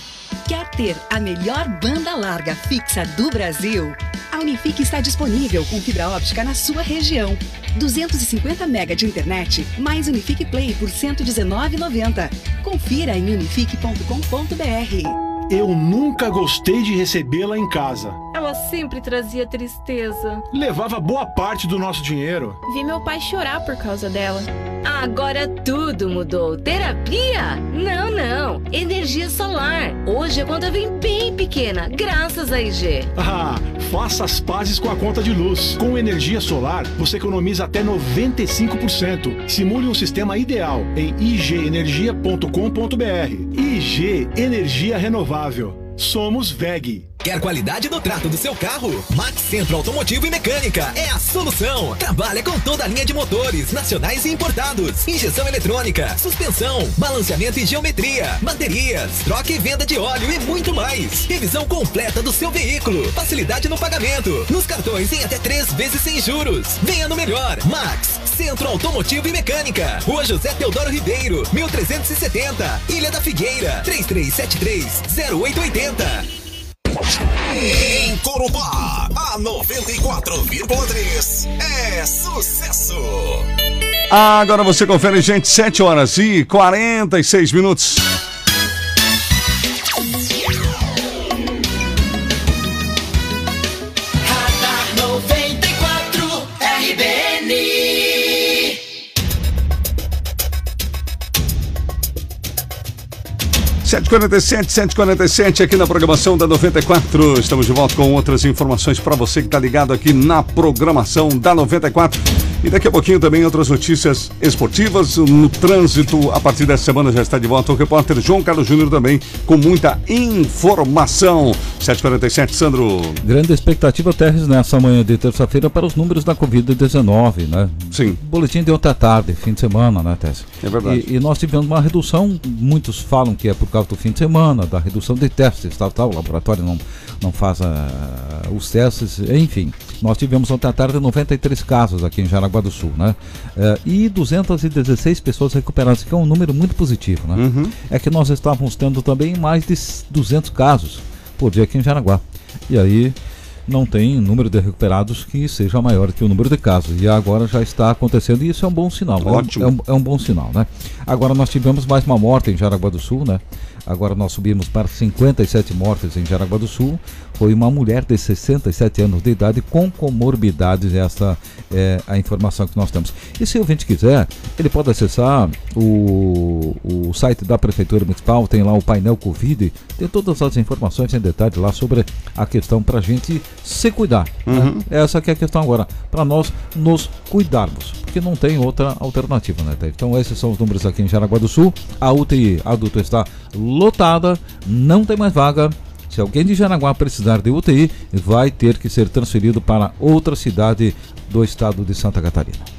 Quer ter a melhor banda larga fixa do Brasil? A Unifique está disponível com fibra óptica na sua região. 250 MB de internet, mais Unifique Play por R$ 119,90. Confira em unifique.com.br. Eu nunca gostei de recebê-la em casa. Ela sempre trazia tristeza. Levava boa parte do nosso dinheiro. Vi meu pai chorar por causa dela. Agora tudo mudou. Terapia? Não, não. Energia solar. Hoje a conta vem bem pequena, graças a IG. Ah, faça as pazes com a conta de luz. Com energia solar, você economiza até 95%. Simule um sistema ideal em igenergia.com.br. IG Energia Renovável. Somos VEG. Quer qualidade no trato do seu carro? Max Centro Automotivo e Mecânica é a solução. Trabalha com toda a linha de motores, nacionais e importados, injeção eletrônica, suspensão, balanceamento e geometria, baterias, troca e venda de óleo e muito mais. Revisão completa do seu veículo, facilidade no pagamento, nos cartões em até três vezes sem juros. Venha no melhor, Max Centro Automotivo e Mecânica. Rua José Teodoro Ribeiro, 1370, Ilha da Figueira, 3373 0880. Em Corubá, a 94,3 é sucesso. Agora você confere, gente, 7 horas e 46 minutos. 747, 747 aqui na programação da 94. Estamos de volta com outras informações para você que está ligado aqui na programação da 94. E daqui a pouquinho também outras notícias esportivas. No trânsito, a partir dessa semana já está de volta o repórter João Carlos Júnior também com muita informação. 747, Sandro. Grande expectativa, Terres, nessa manhã de terça-feira para os números da Covid-19, né? Sim. O boletim de ontem à tarde, fim de semana, né, Terres? É verdade. E, e nós tivemos uma redução, muitos falam que é por causa do fim de semana, da redução de testes, tal, tal. O laboratório não, não faz ah, os testes, enfim. Nós tivemos ontem à tarde 93 casos aqui em Jaraguá do Sul, né? Eh, e 216 pessoas recuperadas, que é um número muito positivo, né? Uhum. É que nós estávamos tendo também mais de 200 casos por dia aqui em Jaraguá. E aí não tem número de recuperados que seja maior que o número de casos. E agora já está acontecendo e isso é um bom sinal. é um- Ótimo. É um, é um bom sinal, né? Agora nós tivemos mais uma morte em Jaraguá do Sul, né? Agora nós subimos para 57 mortes em Jaraguá do Sul. Foi uma mulher de 67 anos de idade com comorbidades. Essa é a informação que nós temos. E se o ouvinte quiser, ele pode acessar o, o site da Prefeitura Municipal, tem lá o painel Covid, tem todas as informações em detalhe lá sobre a questão para a gente se cuidar. né? Uhum. Essa que é a questão agora, para nós nos cuidarmos, porque não tem outra alternativa, né? Então esses são os números aqui em Jaraguá do Sul. A UTI adulto está lotada, não tem mais vaga. Se alguém de Jaraguá precisar de UTI, vai ter que ser transferido para outra cidade do estado de Santa Catarina.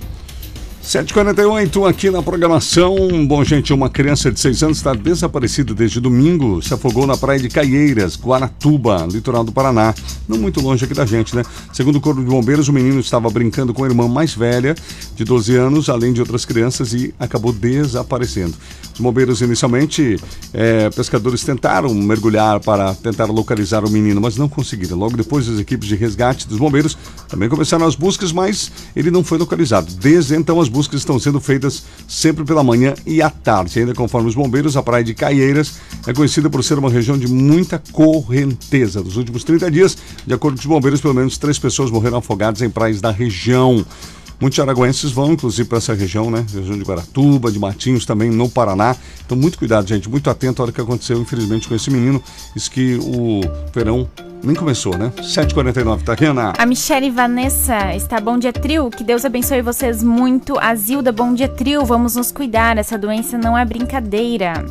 7h48 aqui na programação. Bom, gente, uma criança de 6 anos está desaparecida desde domingo. Se afogou na praia de Caieiras, Guaratuba, litoral do Paraná. Não muito longe aqui da gente, né? Segundo o Corpo de Bombeiros, o menino estava brincando com a irmã mais velha, de 12 anos, além de outras crianças, e acabou desaparecendo. Os bombeiros, inicialmente, eh, pescadores tentaram mergulhar para tentar localizar o menino, mas não conseguiram. Logo depois, as equipes de resgate dos bombeiros Também começaram as buscas, mas ele não foi localizado. Desde então, as buscas estão sendo feitas sempre pela manhã e à tarde. Ainda conforme os bombeiros, a praia de Caieiras é conhecida por ser uma região de muita correnteza. Nos últimos 30 dias, de acordo com os bombeiros, pelo menos três pessoas morreram afogadas em praias da região. Muitos araguenses vão, inclusive, para essa região, né? Região de Guaratuba, de Matinhos, também no Paraná. Então, muito cuidado, gente. Muito atento à hora que aconteceu, infelizmente, com esse menino. Diz que o verão nem começou, né? 7h49, tá, Rihanna? A Michelle Vanessa está bom dia trio, que Deus abençoe vocês muito. A Zilda, bom dia trio, vamos nos cuidar, essa doença não é brincadeira.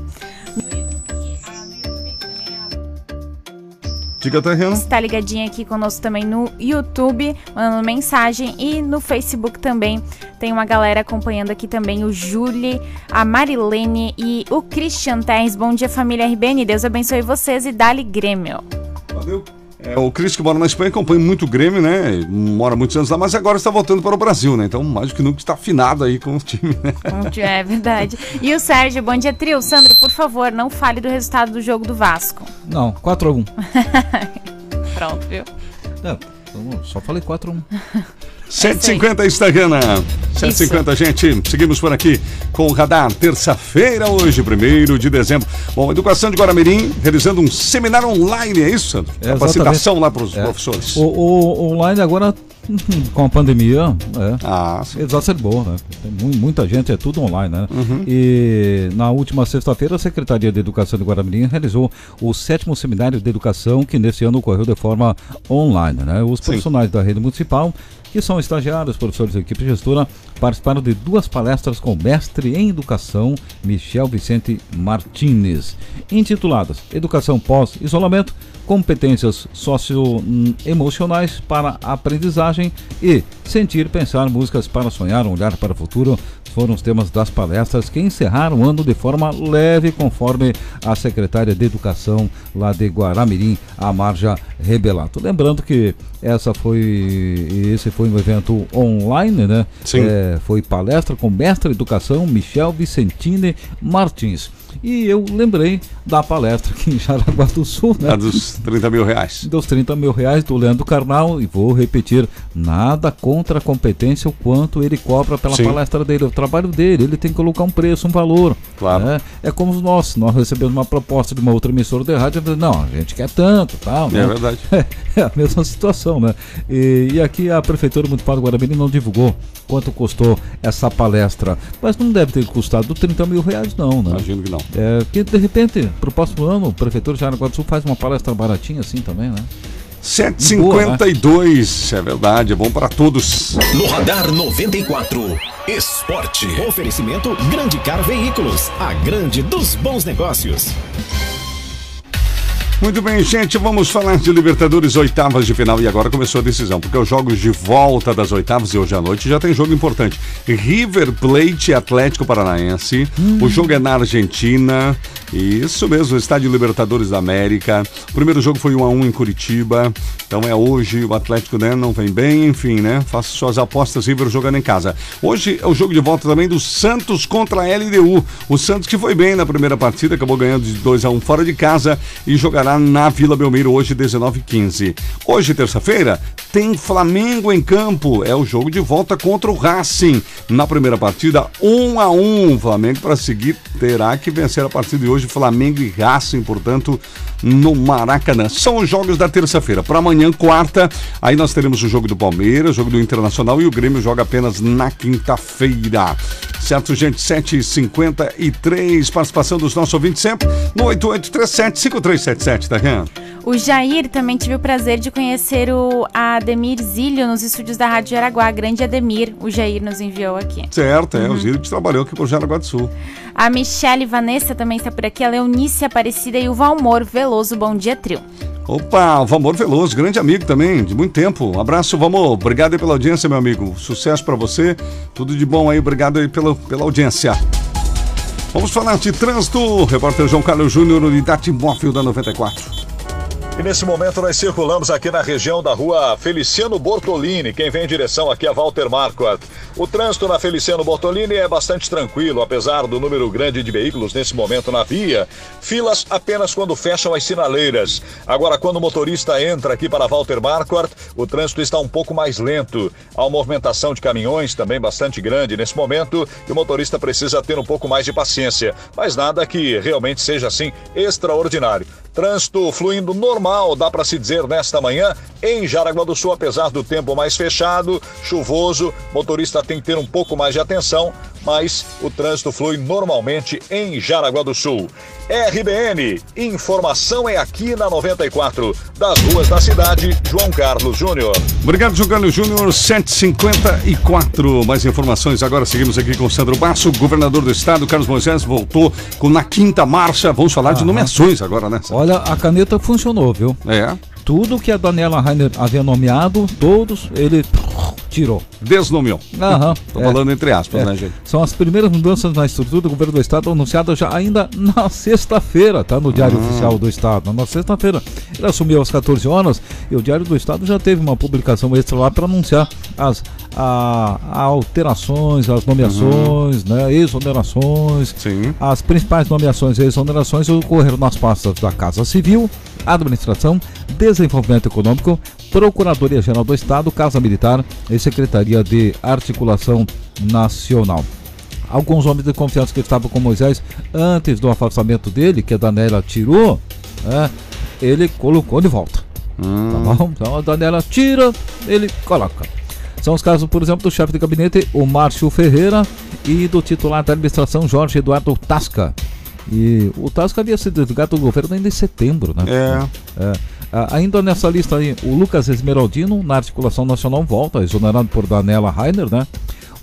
Diga, Rihanna? Está ligadinha aqui conosco também no YouTube, mandando mensagem e no Facebook também. Tem uma galera acompanhando aqui também, o Julie, a Marilene e o Christian Terres. Bom dia, família RBN. Deus abençoe vocês e dali Grêmio. Valeu. É, o Cris que mora na Espanha acompanha muito o Grêmio, né? Mora muitos anos lá, mas agora está voltando para o Brasil, né? Então, mais do que nunca está afinado aí com o time, né? É verdade. E o Sérgio, bom dia, trio. Sandro, por favor, não fale do resultado do jogo do Vasco. Não, 4x1. Pronto, viu? Não, só falei 4x1. 7h50 Instagram. 7h50, gente. Seguimos por aqui com o Radar. Terça-feira, hoje, 1 de dezembro. Bom, Educação de Guaramirim realizando um seminário online, é isso, Sandro? É, Capacitação exatamente. lá para os É. professores. O, o online agora, com a pandemia, é, ah, exacerbou, né? Tem mu- muita gente, é tudo online, né? Uhum. E na última sexta-feira, a Secretaria de Educação de Guaramirim realizou o sétimo seminário de educação que nesse ano ocorreu de forma online, né? Os profissionais da rede municipal, que são estagiários, professores da equipe gestora, participaram de duas palestras com o mestre em educação, Michel Vicente Martínez, intituladas Educação pós-isolamento, competências socioemocionais para a e sentir, pensar, músicas para sonhar, um olhar para o futuro foram os temas das palestras que encerraram o ano de forma leve, conforme a secretária de Educação lá de Guaramirim, a Marja Rebelato. Lembrando que essa foi esse foi um evento online, né? Sim. É, foi palestra com o mestre de educação Michel Vicentini Martins. E eu lembrei da palestra aqui em Jaraguá do Sul, né? A dos 30 mil reais. Dos 30 mil reais do Leandro Carnal, e vou repetir, nada contra a competência, o quanto ele cobra pela Sim. palestra dele, o trabalho dele, ele tem que colocar um preço, um valor. Claro. né? É como nós, nós recebemos uma proposta de uma outra emissora de rádio, falamos, não, a gente quer tanto, tal, né? É verdade. É, a mesma situação, né? E, e aqui a Prefeitura Municipal do Guaramirim não divulgou quanto custou essa palestra, mas não deve ter custado 30 mil reais, não, né? Imagino que não. É, que de repente, pro próximo ano, a Prefeitura de Jaraguá do Sul faz uma palestra baratinha assim também, né? 752, é verdade, é bom para todos. No Radar 94, Esporte. Oferecimento Grande Car Veículos, a grande dos bons negócios. Muito bem, gente, vamos falar de Libertadores oitavas de final e agora começou a decisão, porque os jogos de volta das oitavas e hoje à noite já tem jogo importante. River Plate Atlético Paranaense. O jogo é na Argentina. Isso mesmo, Estádio Libertadores da América. O primeiro jogo foi 1 a 1 em Curitiba. Então é hoje, o Atlético né, não vem bem, enfim, né? Faça suas apostas, River jogando em casa. Hoje é o jogo de volta também do Santos contra a LDU. O Santos que foi bem na primeira partida, acabou ganhando de 2 a 1 fora de casa e jogará na Vila Belmiro hoje 19h15. Hoje, terça-feira, tem Flamengo em campo. É o jogo de volta contra o Racing. Na primeira partida, 1 a 1 Flamengo para seguir terá que vencer a partida de hoje. Flamengo e Racing, portanto, no Maracanã. São os jogos da terça-feira. Para amanhã, quarta, aí nós teremos o jogo do Palmeiras, o jogo do Internacional e o Grêmio joga apenas na quinta-feira. Certo, gente? 7h53. Participação dos nossos ouvintes sempre no 8837-5377, tá? O Jair também tive o prazer de conhecer o Ademir Zílio nos estúdios da Rádio Jaraguá. Grande Ademir, o Jair nos enviou aqui. Certo, é. O Zílio que trabalhou aqui por Jaraguá do Sul. A Michele Vanessa também está por aqui, a Leonice Aparecida e o Valmor Veloso. Bom dia, trio. Opa, o Valmor Veloso, grande amigo também, de muito tempo. Um abraço, Valmor. Obrigado aí pela audiência, meu amigo. Sucesso pra você. Tudo de bom aí. Obrigado aí pela, pela audiência. Vamos falar de trânsito. Repórter João Carlos Júnior, unidade móvel da 94. E nesse momento nós circulamos aqui na região da rua Feliciano Bortolini, quem vem em direção aqui a Walter Marquardt. O trânsito na Feliciano Bortolini é bastante tranquilo, apesar do número grande de veículos nesse momento na via. Filas apenas quando fecham as sinaleiras. Agora, quando o motorista entra aqui para Walter Marquardt, o trânsito está um pouco mais lento. Há uma movimentação de caminhões também bastante grande nesse momento e o motorista precisa ter um pouco mais de paciência. Mas nada que realmente seja assim extraordinário. Trânsito fluindo normal, dá para se dizer, nesta manhã em Jaraguá do Sul, apesar do tempo mais fechado, chuvoso, motorista tem que ter um pouco mais de atenção, mas o trânsito flui normalmente em Jaraguá do Sul. RBN, informação é aqui na 94, das ruas da cidade, João Carlos Júnior. Obrigado, João Carlos Júnior, 754. Mais informações agora, seguimos aqui com o Sandro Basso, governador do estado, Carlos Moisés, voltou com na quinta marcha. Vamos falar de nomeações agora, né? Olha, a caneta funcionou, viu? É. Tudo que a Daniela Rainer havia nomeado, todos, ele tirou. Desnomeou. Aham. Tô É. falando entre aspas, É. né, gente? São as primeiras mudanças na estrutura do governo do estado anunciadas já ainda na sexta-feira, tá? No Diário Ah. Oficial do Estado. Na sexta-feira. Ele assumiu às 14 horas e o Diário do Estado já teve uma publicação extra lá para anunciar as a- alterações, as nomeações, né? Exonerações. As principais nomeações e exonerações ocorreram nas pastas da Casa Civil, Administração, Desenvolvimento Econômico, Procuradoria-Geral do Estado, Casa Militar e Secretaria de Articulação Nacional. Alguns homens de confiança que estavam com Moisés antes do afastamento dele, que a Daniela tirou, né, ele colocou de volta. Tá bom? Então a Daniela tira, ele coloca. São os casos, por exemplo, do chefe de gabinete, o Márcio Ferreira, e do titular da administração, Jorge Eduardo Tasca. E o Tasca havia sido desligado do governo ainda em setembro, né? É. Ah, ainda nessa lista aí, o Lucas Esmeraldino, na articulação nacional, volta, exonerado por Daniela Rainer, né?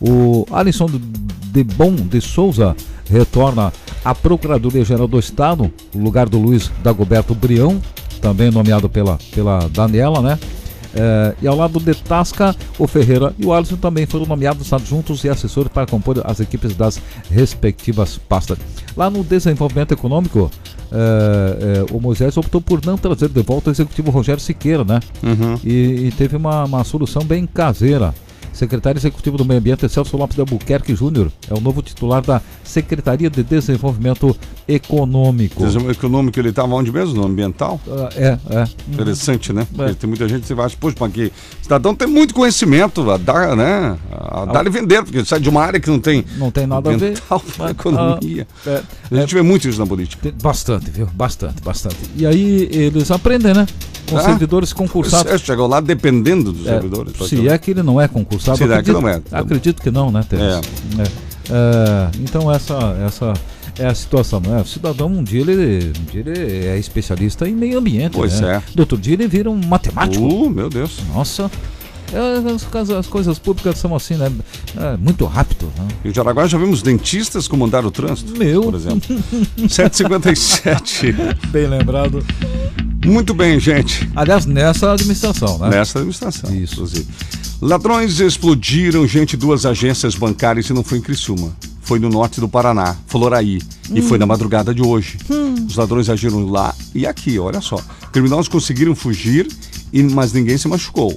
O Alisson de Bom de Souza retorna à Procuradoria-Geral do Estado, no lugar do Luiz Dagoberto Brião, também nomeado pela, pela Daniela, né? Eh, e ao lado de Tasca, o Ferreira e o Alisson também foram nomeados adjuntos e assessores para compor as equipes das respectivas pastas. Lá no desenvolvimento econômico, eh, eh, o Moisés optou por não trazer de volta o executivo Rogério Siqueira, né? Uhum. E, e teve uma, uma solução bem caseira. Secretário Executivo do Meio Ambiente, Celso Lopes de Albuquerque Júnior, é o novo titular da Secretaria de Desenvolvimento Econômico. Desenvolvimento econômico, ele estava onde mesmo? No ambiental? Ah, é, é. Interessante, né? É. Tem muita gente que acha, poxa, mas que cidadão tem muito conhecimento a dar, né? A dar e vender, porque sai de uma área que não tem. Não tem nada a ver. Ah, economia. ah, é, a gente vê muito isso na política. Bastante, viu? Bastante, bastante. E aí eles aprendem, né? Com Ah, servidores concursados. Você chegou lá dependendo dos É, servidores. se é que ele não é concursado. Se é que acredito, não é. Acredito que não, né, Teres? É. É. É, então essa, essa é a situação, né? O cidadão um dia ele, um dia ele é especialista em meio ambiente. Pois né? é. Do outro dia ele vira um matemático. Uh, meu Deus. Nossa. É, as, coisas- as coisas públicas são assim, né? É, muito rápido. Né? Em Jaraguá já vimos dentistas comandar o trânsito. Meu. Por exemplo. 757. Bem lembrado. Muito bem, gente. Aliás, nessa administração, né? Nessa administração, Isso. inclusive. Ladrões explodiram, gente, duas agências bancárias e não foi em Criciúma. Foi no norte do Paraná, Floraí. E Hum. foi na madrugada de hoje. Hum. Os ladrões agiram lá e aqui, olha só. Criminosos conseguiram fugir, e, mas ninguém se machucou.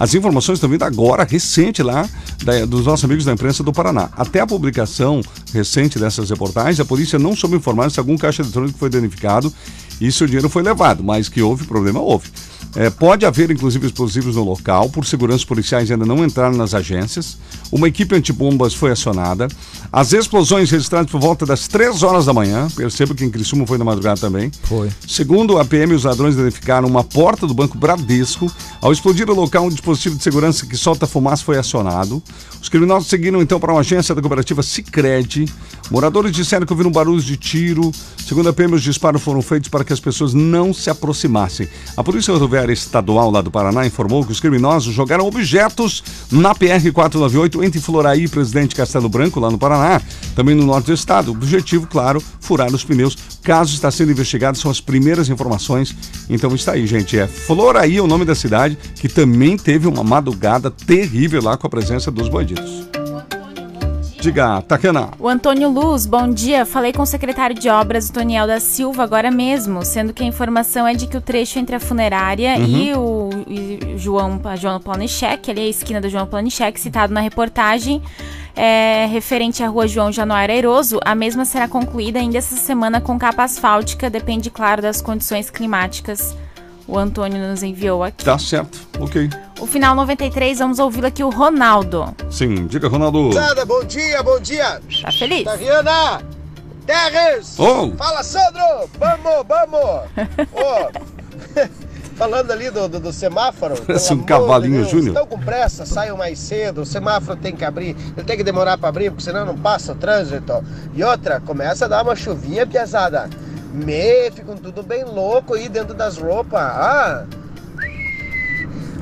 As informações estão vindo agora, recente lá, da- dos nossos amigos da imprensa do Paraná. Até a publicação recente dessas reportagens, a polícia não soube informar se algum caixa eletrônico foi danificado e se o dinheiro foi levado, mas que houve problema, houve. É, pode haver, inclusive, explosivos no local, por seguranças policiais ainda não entraram nas agências. Uma equipe antibombas foi acionada. As explosões registradas por volta das 3 horas da manhã, percebo que em Criciúma foi na madrugada também. Foi. Segundo a PM, os ladrões identificaram uma porta do Banco Bradesco. Ao explodir o local, um dispositivo de segurança que solta fumaça foi acionado. Os criminosos seguiram então para uma agência da cooperativa Sicredi. Moradores disseram que ouviram barulhos de tiro. Segundo a PM, os disparos foram feitos para que as pessoas não se aproximassem. A Polícia Rodoviária Estadual lá do Paraná informou que os criminosos jogaram objetos na PR-498 entre Floraí e Presidente Castelo Branco, lá no Paraná, também no norte do estado. O objetivo, claro, furar os pneus. O caso está sendo investigado, são as primeiras informações. Então está aí, gente. É Floraí é o nome da cidade, que também teve uma madrugada terrível lá com a presença dos bandidos. Diga, Taquena. O Antônio Luz, bom dia. Falei com o secretário de obras, o Toniel da Silva, agora mesmo, sendo que a informação é de que o trecho entre a funerária Uhum. e o e João, a João Planichek, ali a esquina da João Planichek, citado na reportagem, é, referente à rua João Januário Airoso, a mesma será concluída ainda essa semana com capa asfáltica, depende, claro, das condições climáticas. O Antônio nos enviou aqui. Tá certo, ok. O final 93, vamos ouvi-lo aqui, o Ronaldo. Sim, diga, Ronaldo. Sada, bom dia, bom dia. Tá feliz? Tariana, Terres. Oh. Fala, Sandro. Vamos, vamos. Ô, falando ali do, do, do semáforo. Parece um cavalinho de júnior. Estão com pressa, saiam mais cedo. O semáforo tem que abrir. Ele tem que demorar para abrir, porque senão não passa o trânsito. E outra, começa a dar uma chuvinha pesada. Me, ficam tudo bem louco aí dentro das roupas. Ah,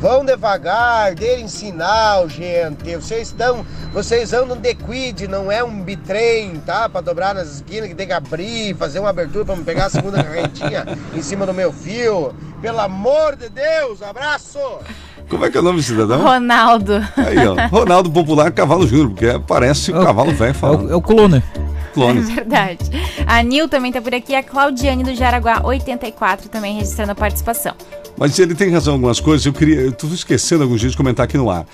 Vão devagar, deem sinal, gente. Vocês estão. Vocês andam de quid, não é um bitrem, tá? Pra dobrar nas esquinas que tem que abrir, fazer uma abertura pra me pegar a segunda correntinha em cima do meu fio. Pelo amor de Deus, abraço! Como é que é o nome do cidadão? Ronaldo. Aí, ó. Ronaldo Popular Cavalo Júnior, porque parece o cavalo velho falando. É o clone. Clone. É verdade. A Nil também tá por aqui, a Claudiane do Jaraguá 84 também registrando a participação. Mas ele tem razão em algumas coisas. Eu queria. Eu tô esquecendo alguns dias de comentar aqui no ar.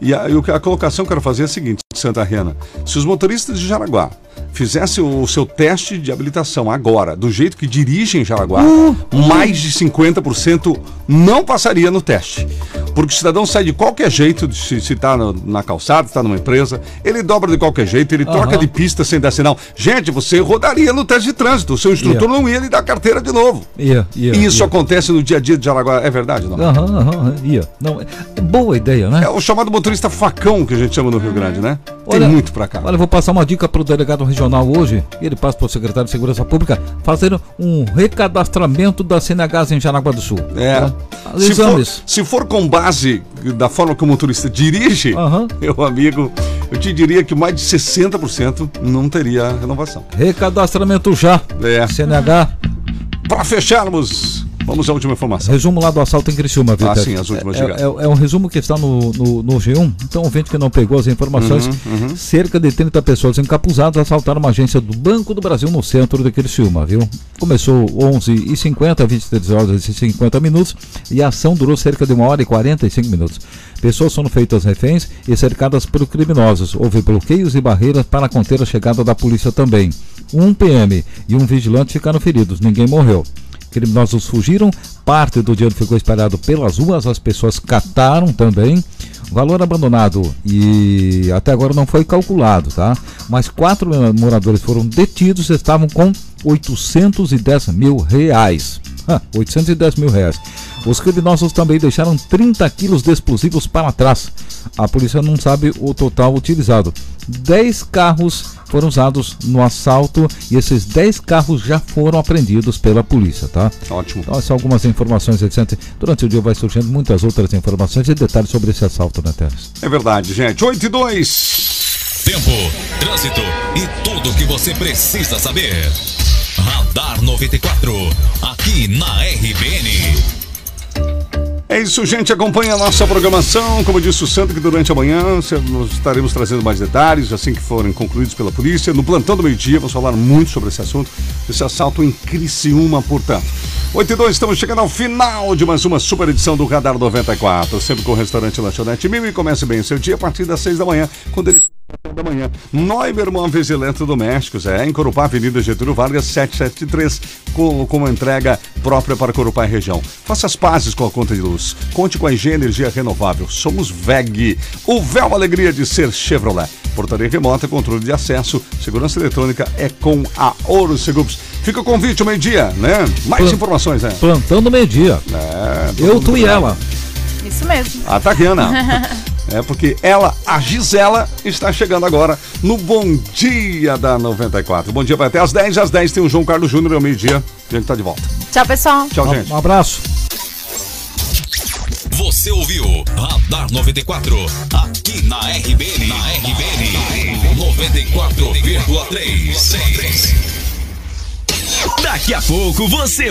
E a, eu- a colocação que eu quero fazer é a seguinte, Santa Rena. Se os motoristas de Jaraguá fizessem o seu teste de habilitação agora, do jeito que dirigem Jaraguá, mais de 50% não passaria no teste. Porque o cidadão sai de qualquer jeito, se está na calçada, está numa empresa, ele dobra de qualquer jeito, ele troca de pista sem dar sinal. Gente, você rodaria no teste de trânsito, o seu instrutor Yeah. não ia lhe dar carteira de novo. Ia, ia, E isso acontece no dia a dia de Jaraguá, é verdade, não? Aham, aham, ia. Não, é boa ideia, né? É o chamado motorista facão que a gente chama no Rio Grande, né? Tem Olha- muito pra cá. Olha, eu vou passar uma dica para o delegado regional hoje, ele passa para o secretário de Segurança Pública, fazer um recadastramento da CNHs em Jaraguá do Sul. É. Os Se for, se for com base da forma que o motorista dirige, meu amigo, eu te diria que mais de 60% não teria renovação. Recadastramento já. É. CNH. Para fecharmos, vamos à última informação. Resumo lá do assalto em Criciúma, viu, Ah, sim, as últimas, é, é, é um resumo que está no, no, no G1. Então, o vento que não pegou as informações, Uhum, cerca de 30 pessoas encapuzadas assaltaram uma agência do Banco do Brasil no centro de Criciúma, viu? Começou 11h50, 23 horas e 50 minutos, e a ação durou cerca de 1 hora e 45 minutos. Pessoas foram feitas reféns e cercadas por criminosos. Houve bloqueios e barreiras para conter a chegada da polícia também. Um PM e um vigilante ficaram feridos, ninguém morreu. Criminosos fugiram, parte do dinheiro ficou espalhado pelas ruas, as pessoas cataram também. Valor abandonado e até agora não foi calculado, tá? Mas quatro moradores foram detidos estavam com 810 mil reais. Ah, 810 mil reais. Os criminosos também deixaram 30 quilos de explosivos para trás. A polícia não sabe o total utilizado. 10 carros foram usados no assalto e esses 10 carros já foram apreendidos pela polícia, tá? Ótimo. Então, essas algumas informações, etc. Durante o dia vai surgindo muitas outras informações e detalhes sobre esse assalto, né, Teres? É verdade, gente. 8 e 2. Tempo, trânsito e tudo o que você precisa saber. Radar 94, aqui na RBN. É isso, gente. Acompanhe a nossa programação. Como disse o Santo, que durante a manhã nós estaremos trazendo mais detalhes assim que forem concluídos pela polícia. No plantão do meio-dia, vamos falar muito sobre esse assunto. Esse assalto em Criciúma, portanto. 8 e 2, estamos chegando ao final de mais uma super edição do Radar 94. Sempre com o restaurante Lanchonete Mil e comece bem o seu dia a partir das 6 da manhã, quando ele da manhã. Neuber Móveis Eletrodomésticos, é em Corupá, Avenida Getúlio Vargas, 773, com, com uma entrega própria para Corupá e região. Faça as pazes com a conta de luz. Conte com a Engenho Energia Renovável. Somos VEG. O véu alegria de ser Chevrolet. Portaria remota, controle de acesso, segurança eletrônica é com a Ouro Seguros. Fica o convite ao meio-dia, né? Mais Plan- informações, né? Plantão do meio-dia. É, Eu, tu e ela. Isso mesmo. A Tariana. É porque ela, a Gisela, está chegando agora no Bom Dia da 94. Bom dia, vai até às 10. Às 10 tem o João Carlos Júnior ao meio-dia. A gente tá de volta. Tchau, pessoal. Tchau, gente. Um abraço. Você ouviu Radar 94, aqui na RBN. Na RBN 94,3. Daqui a pouco você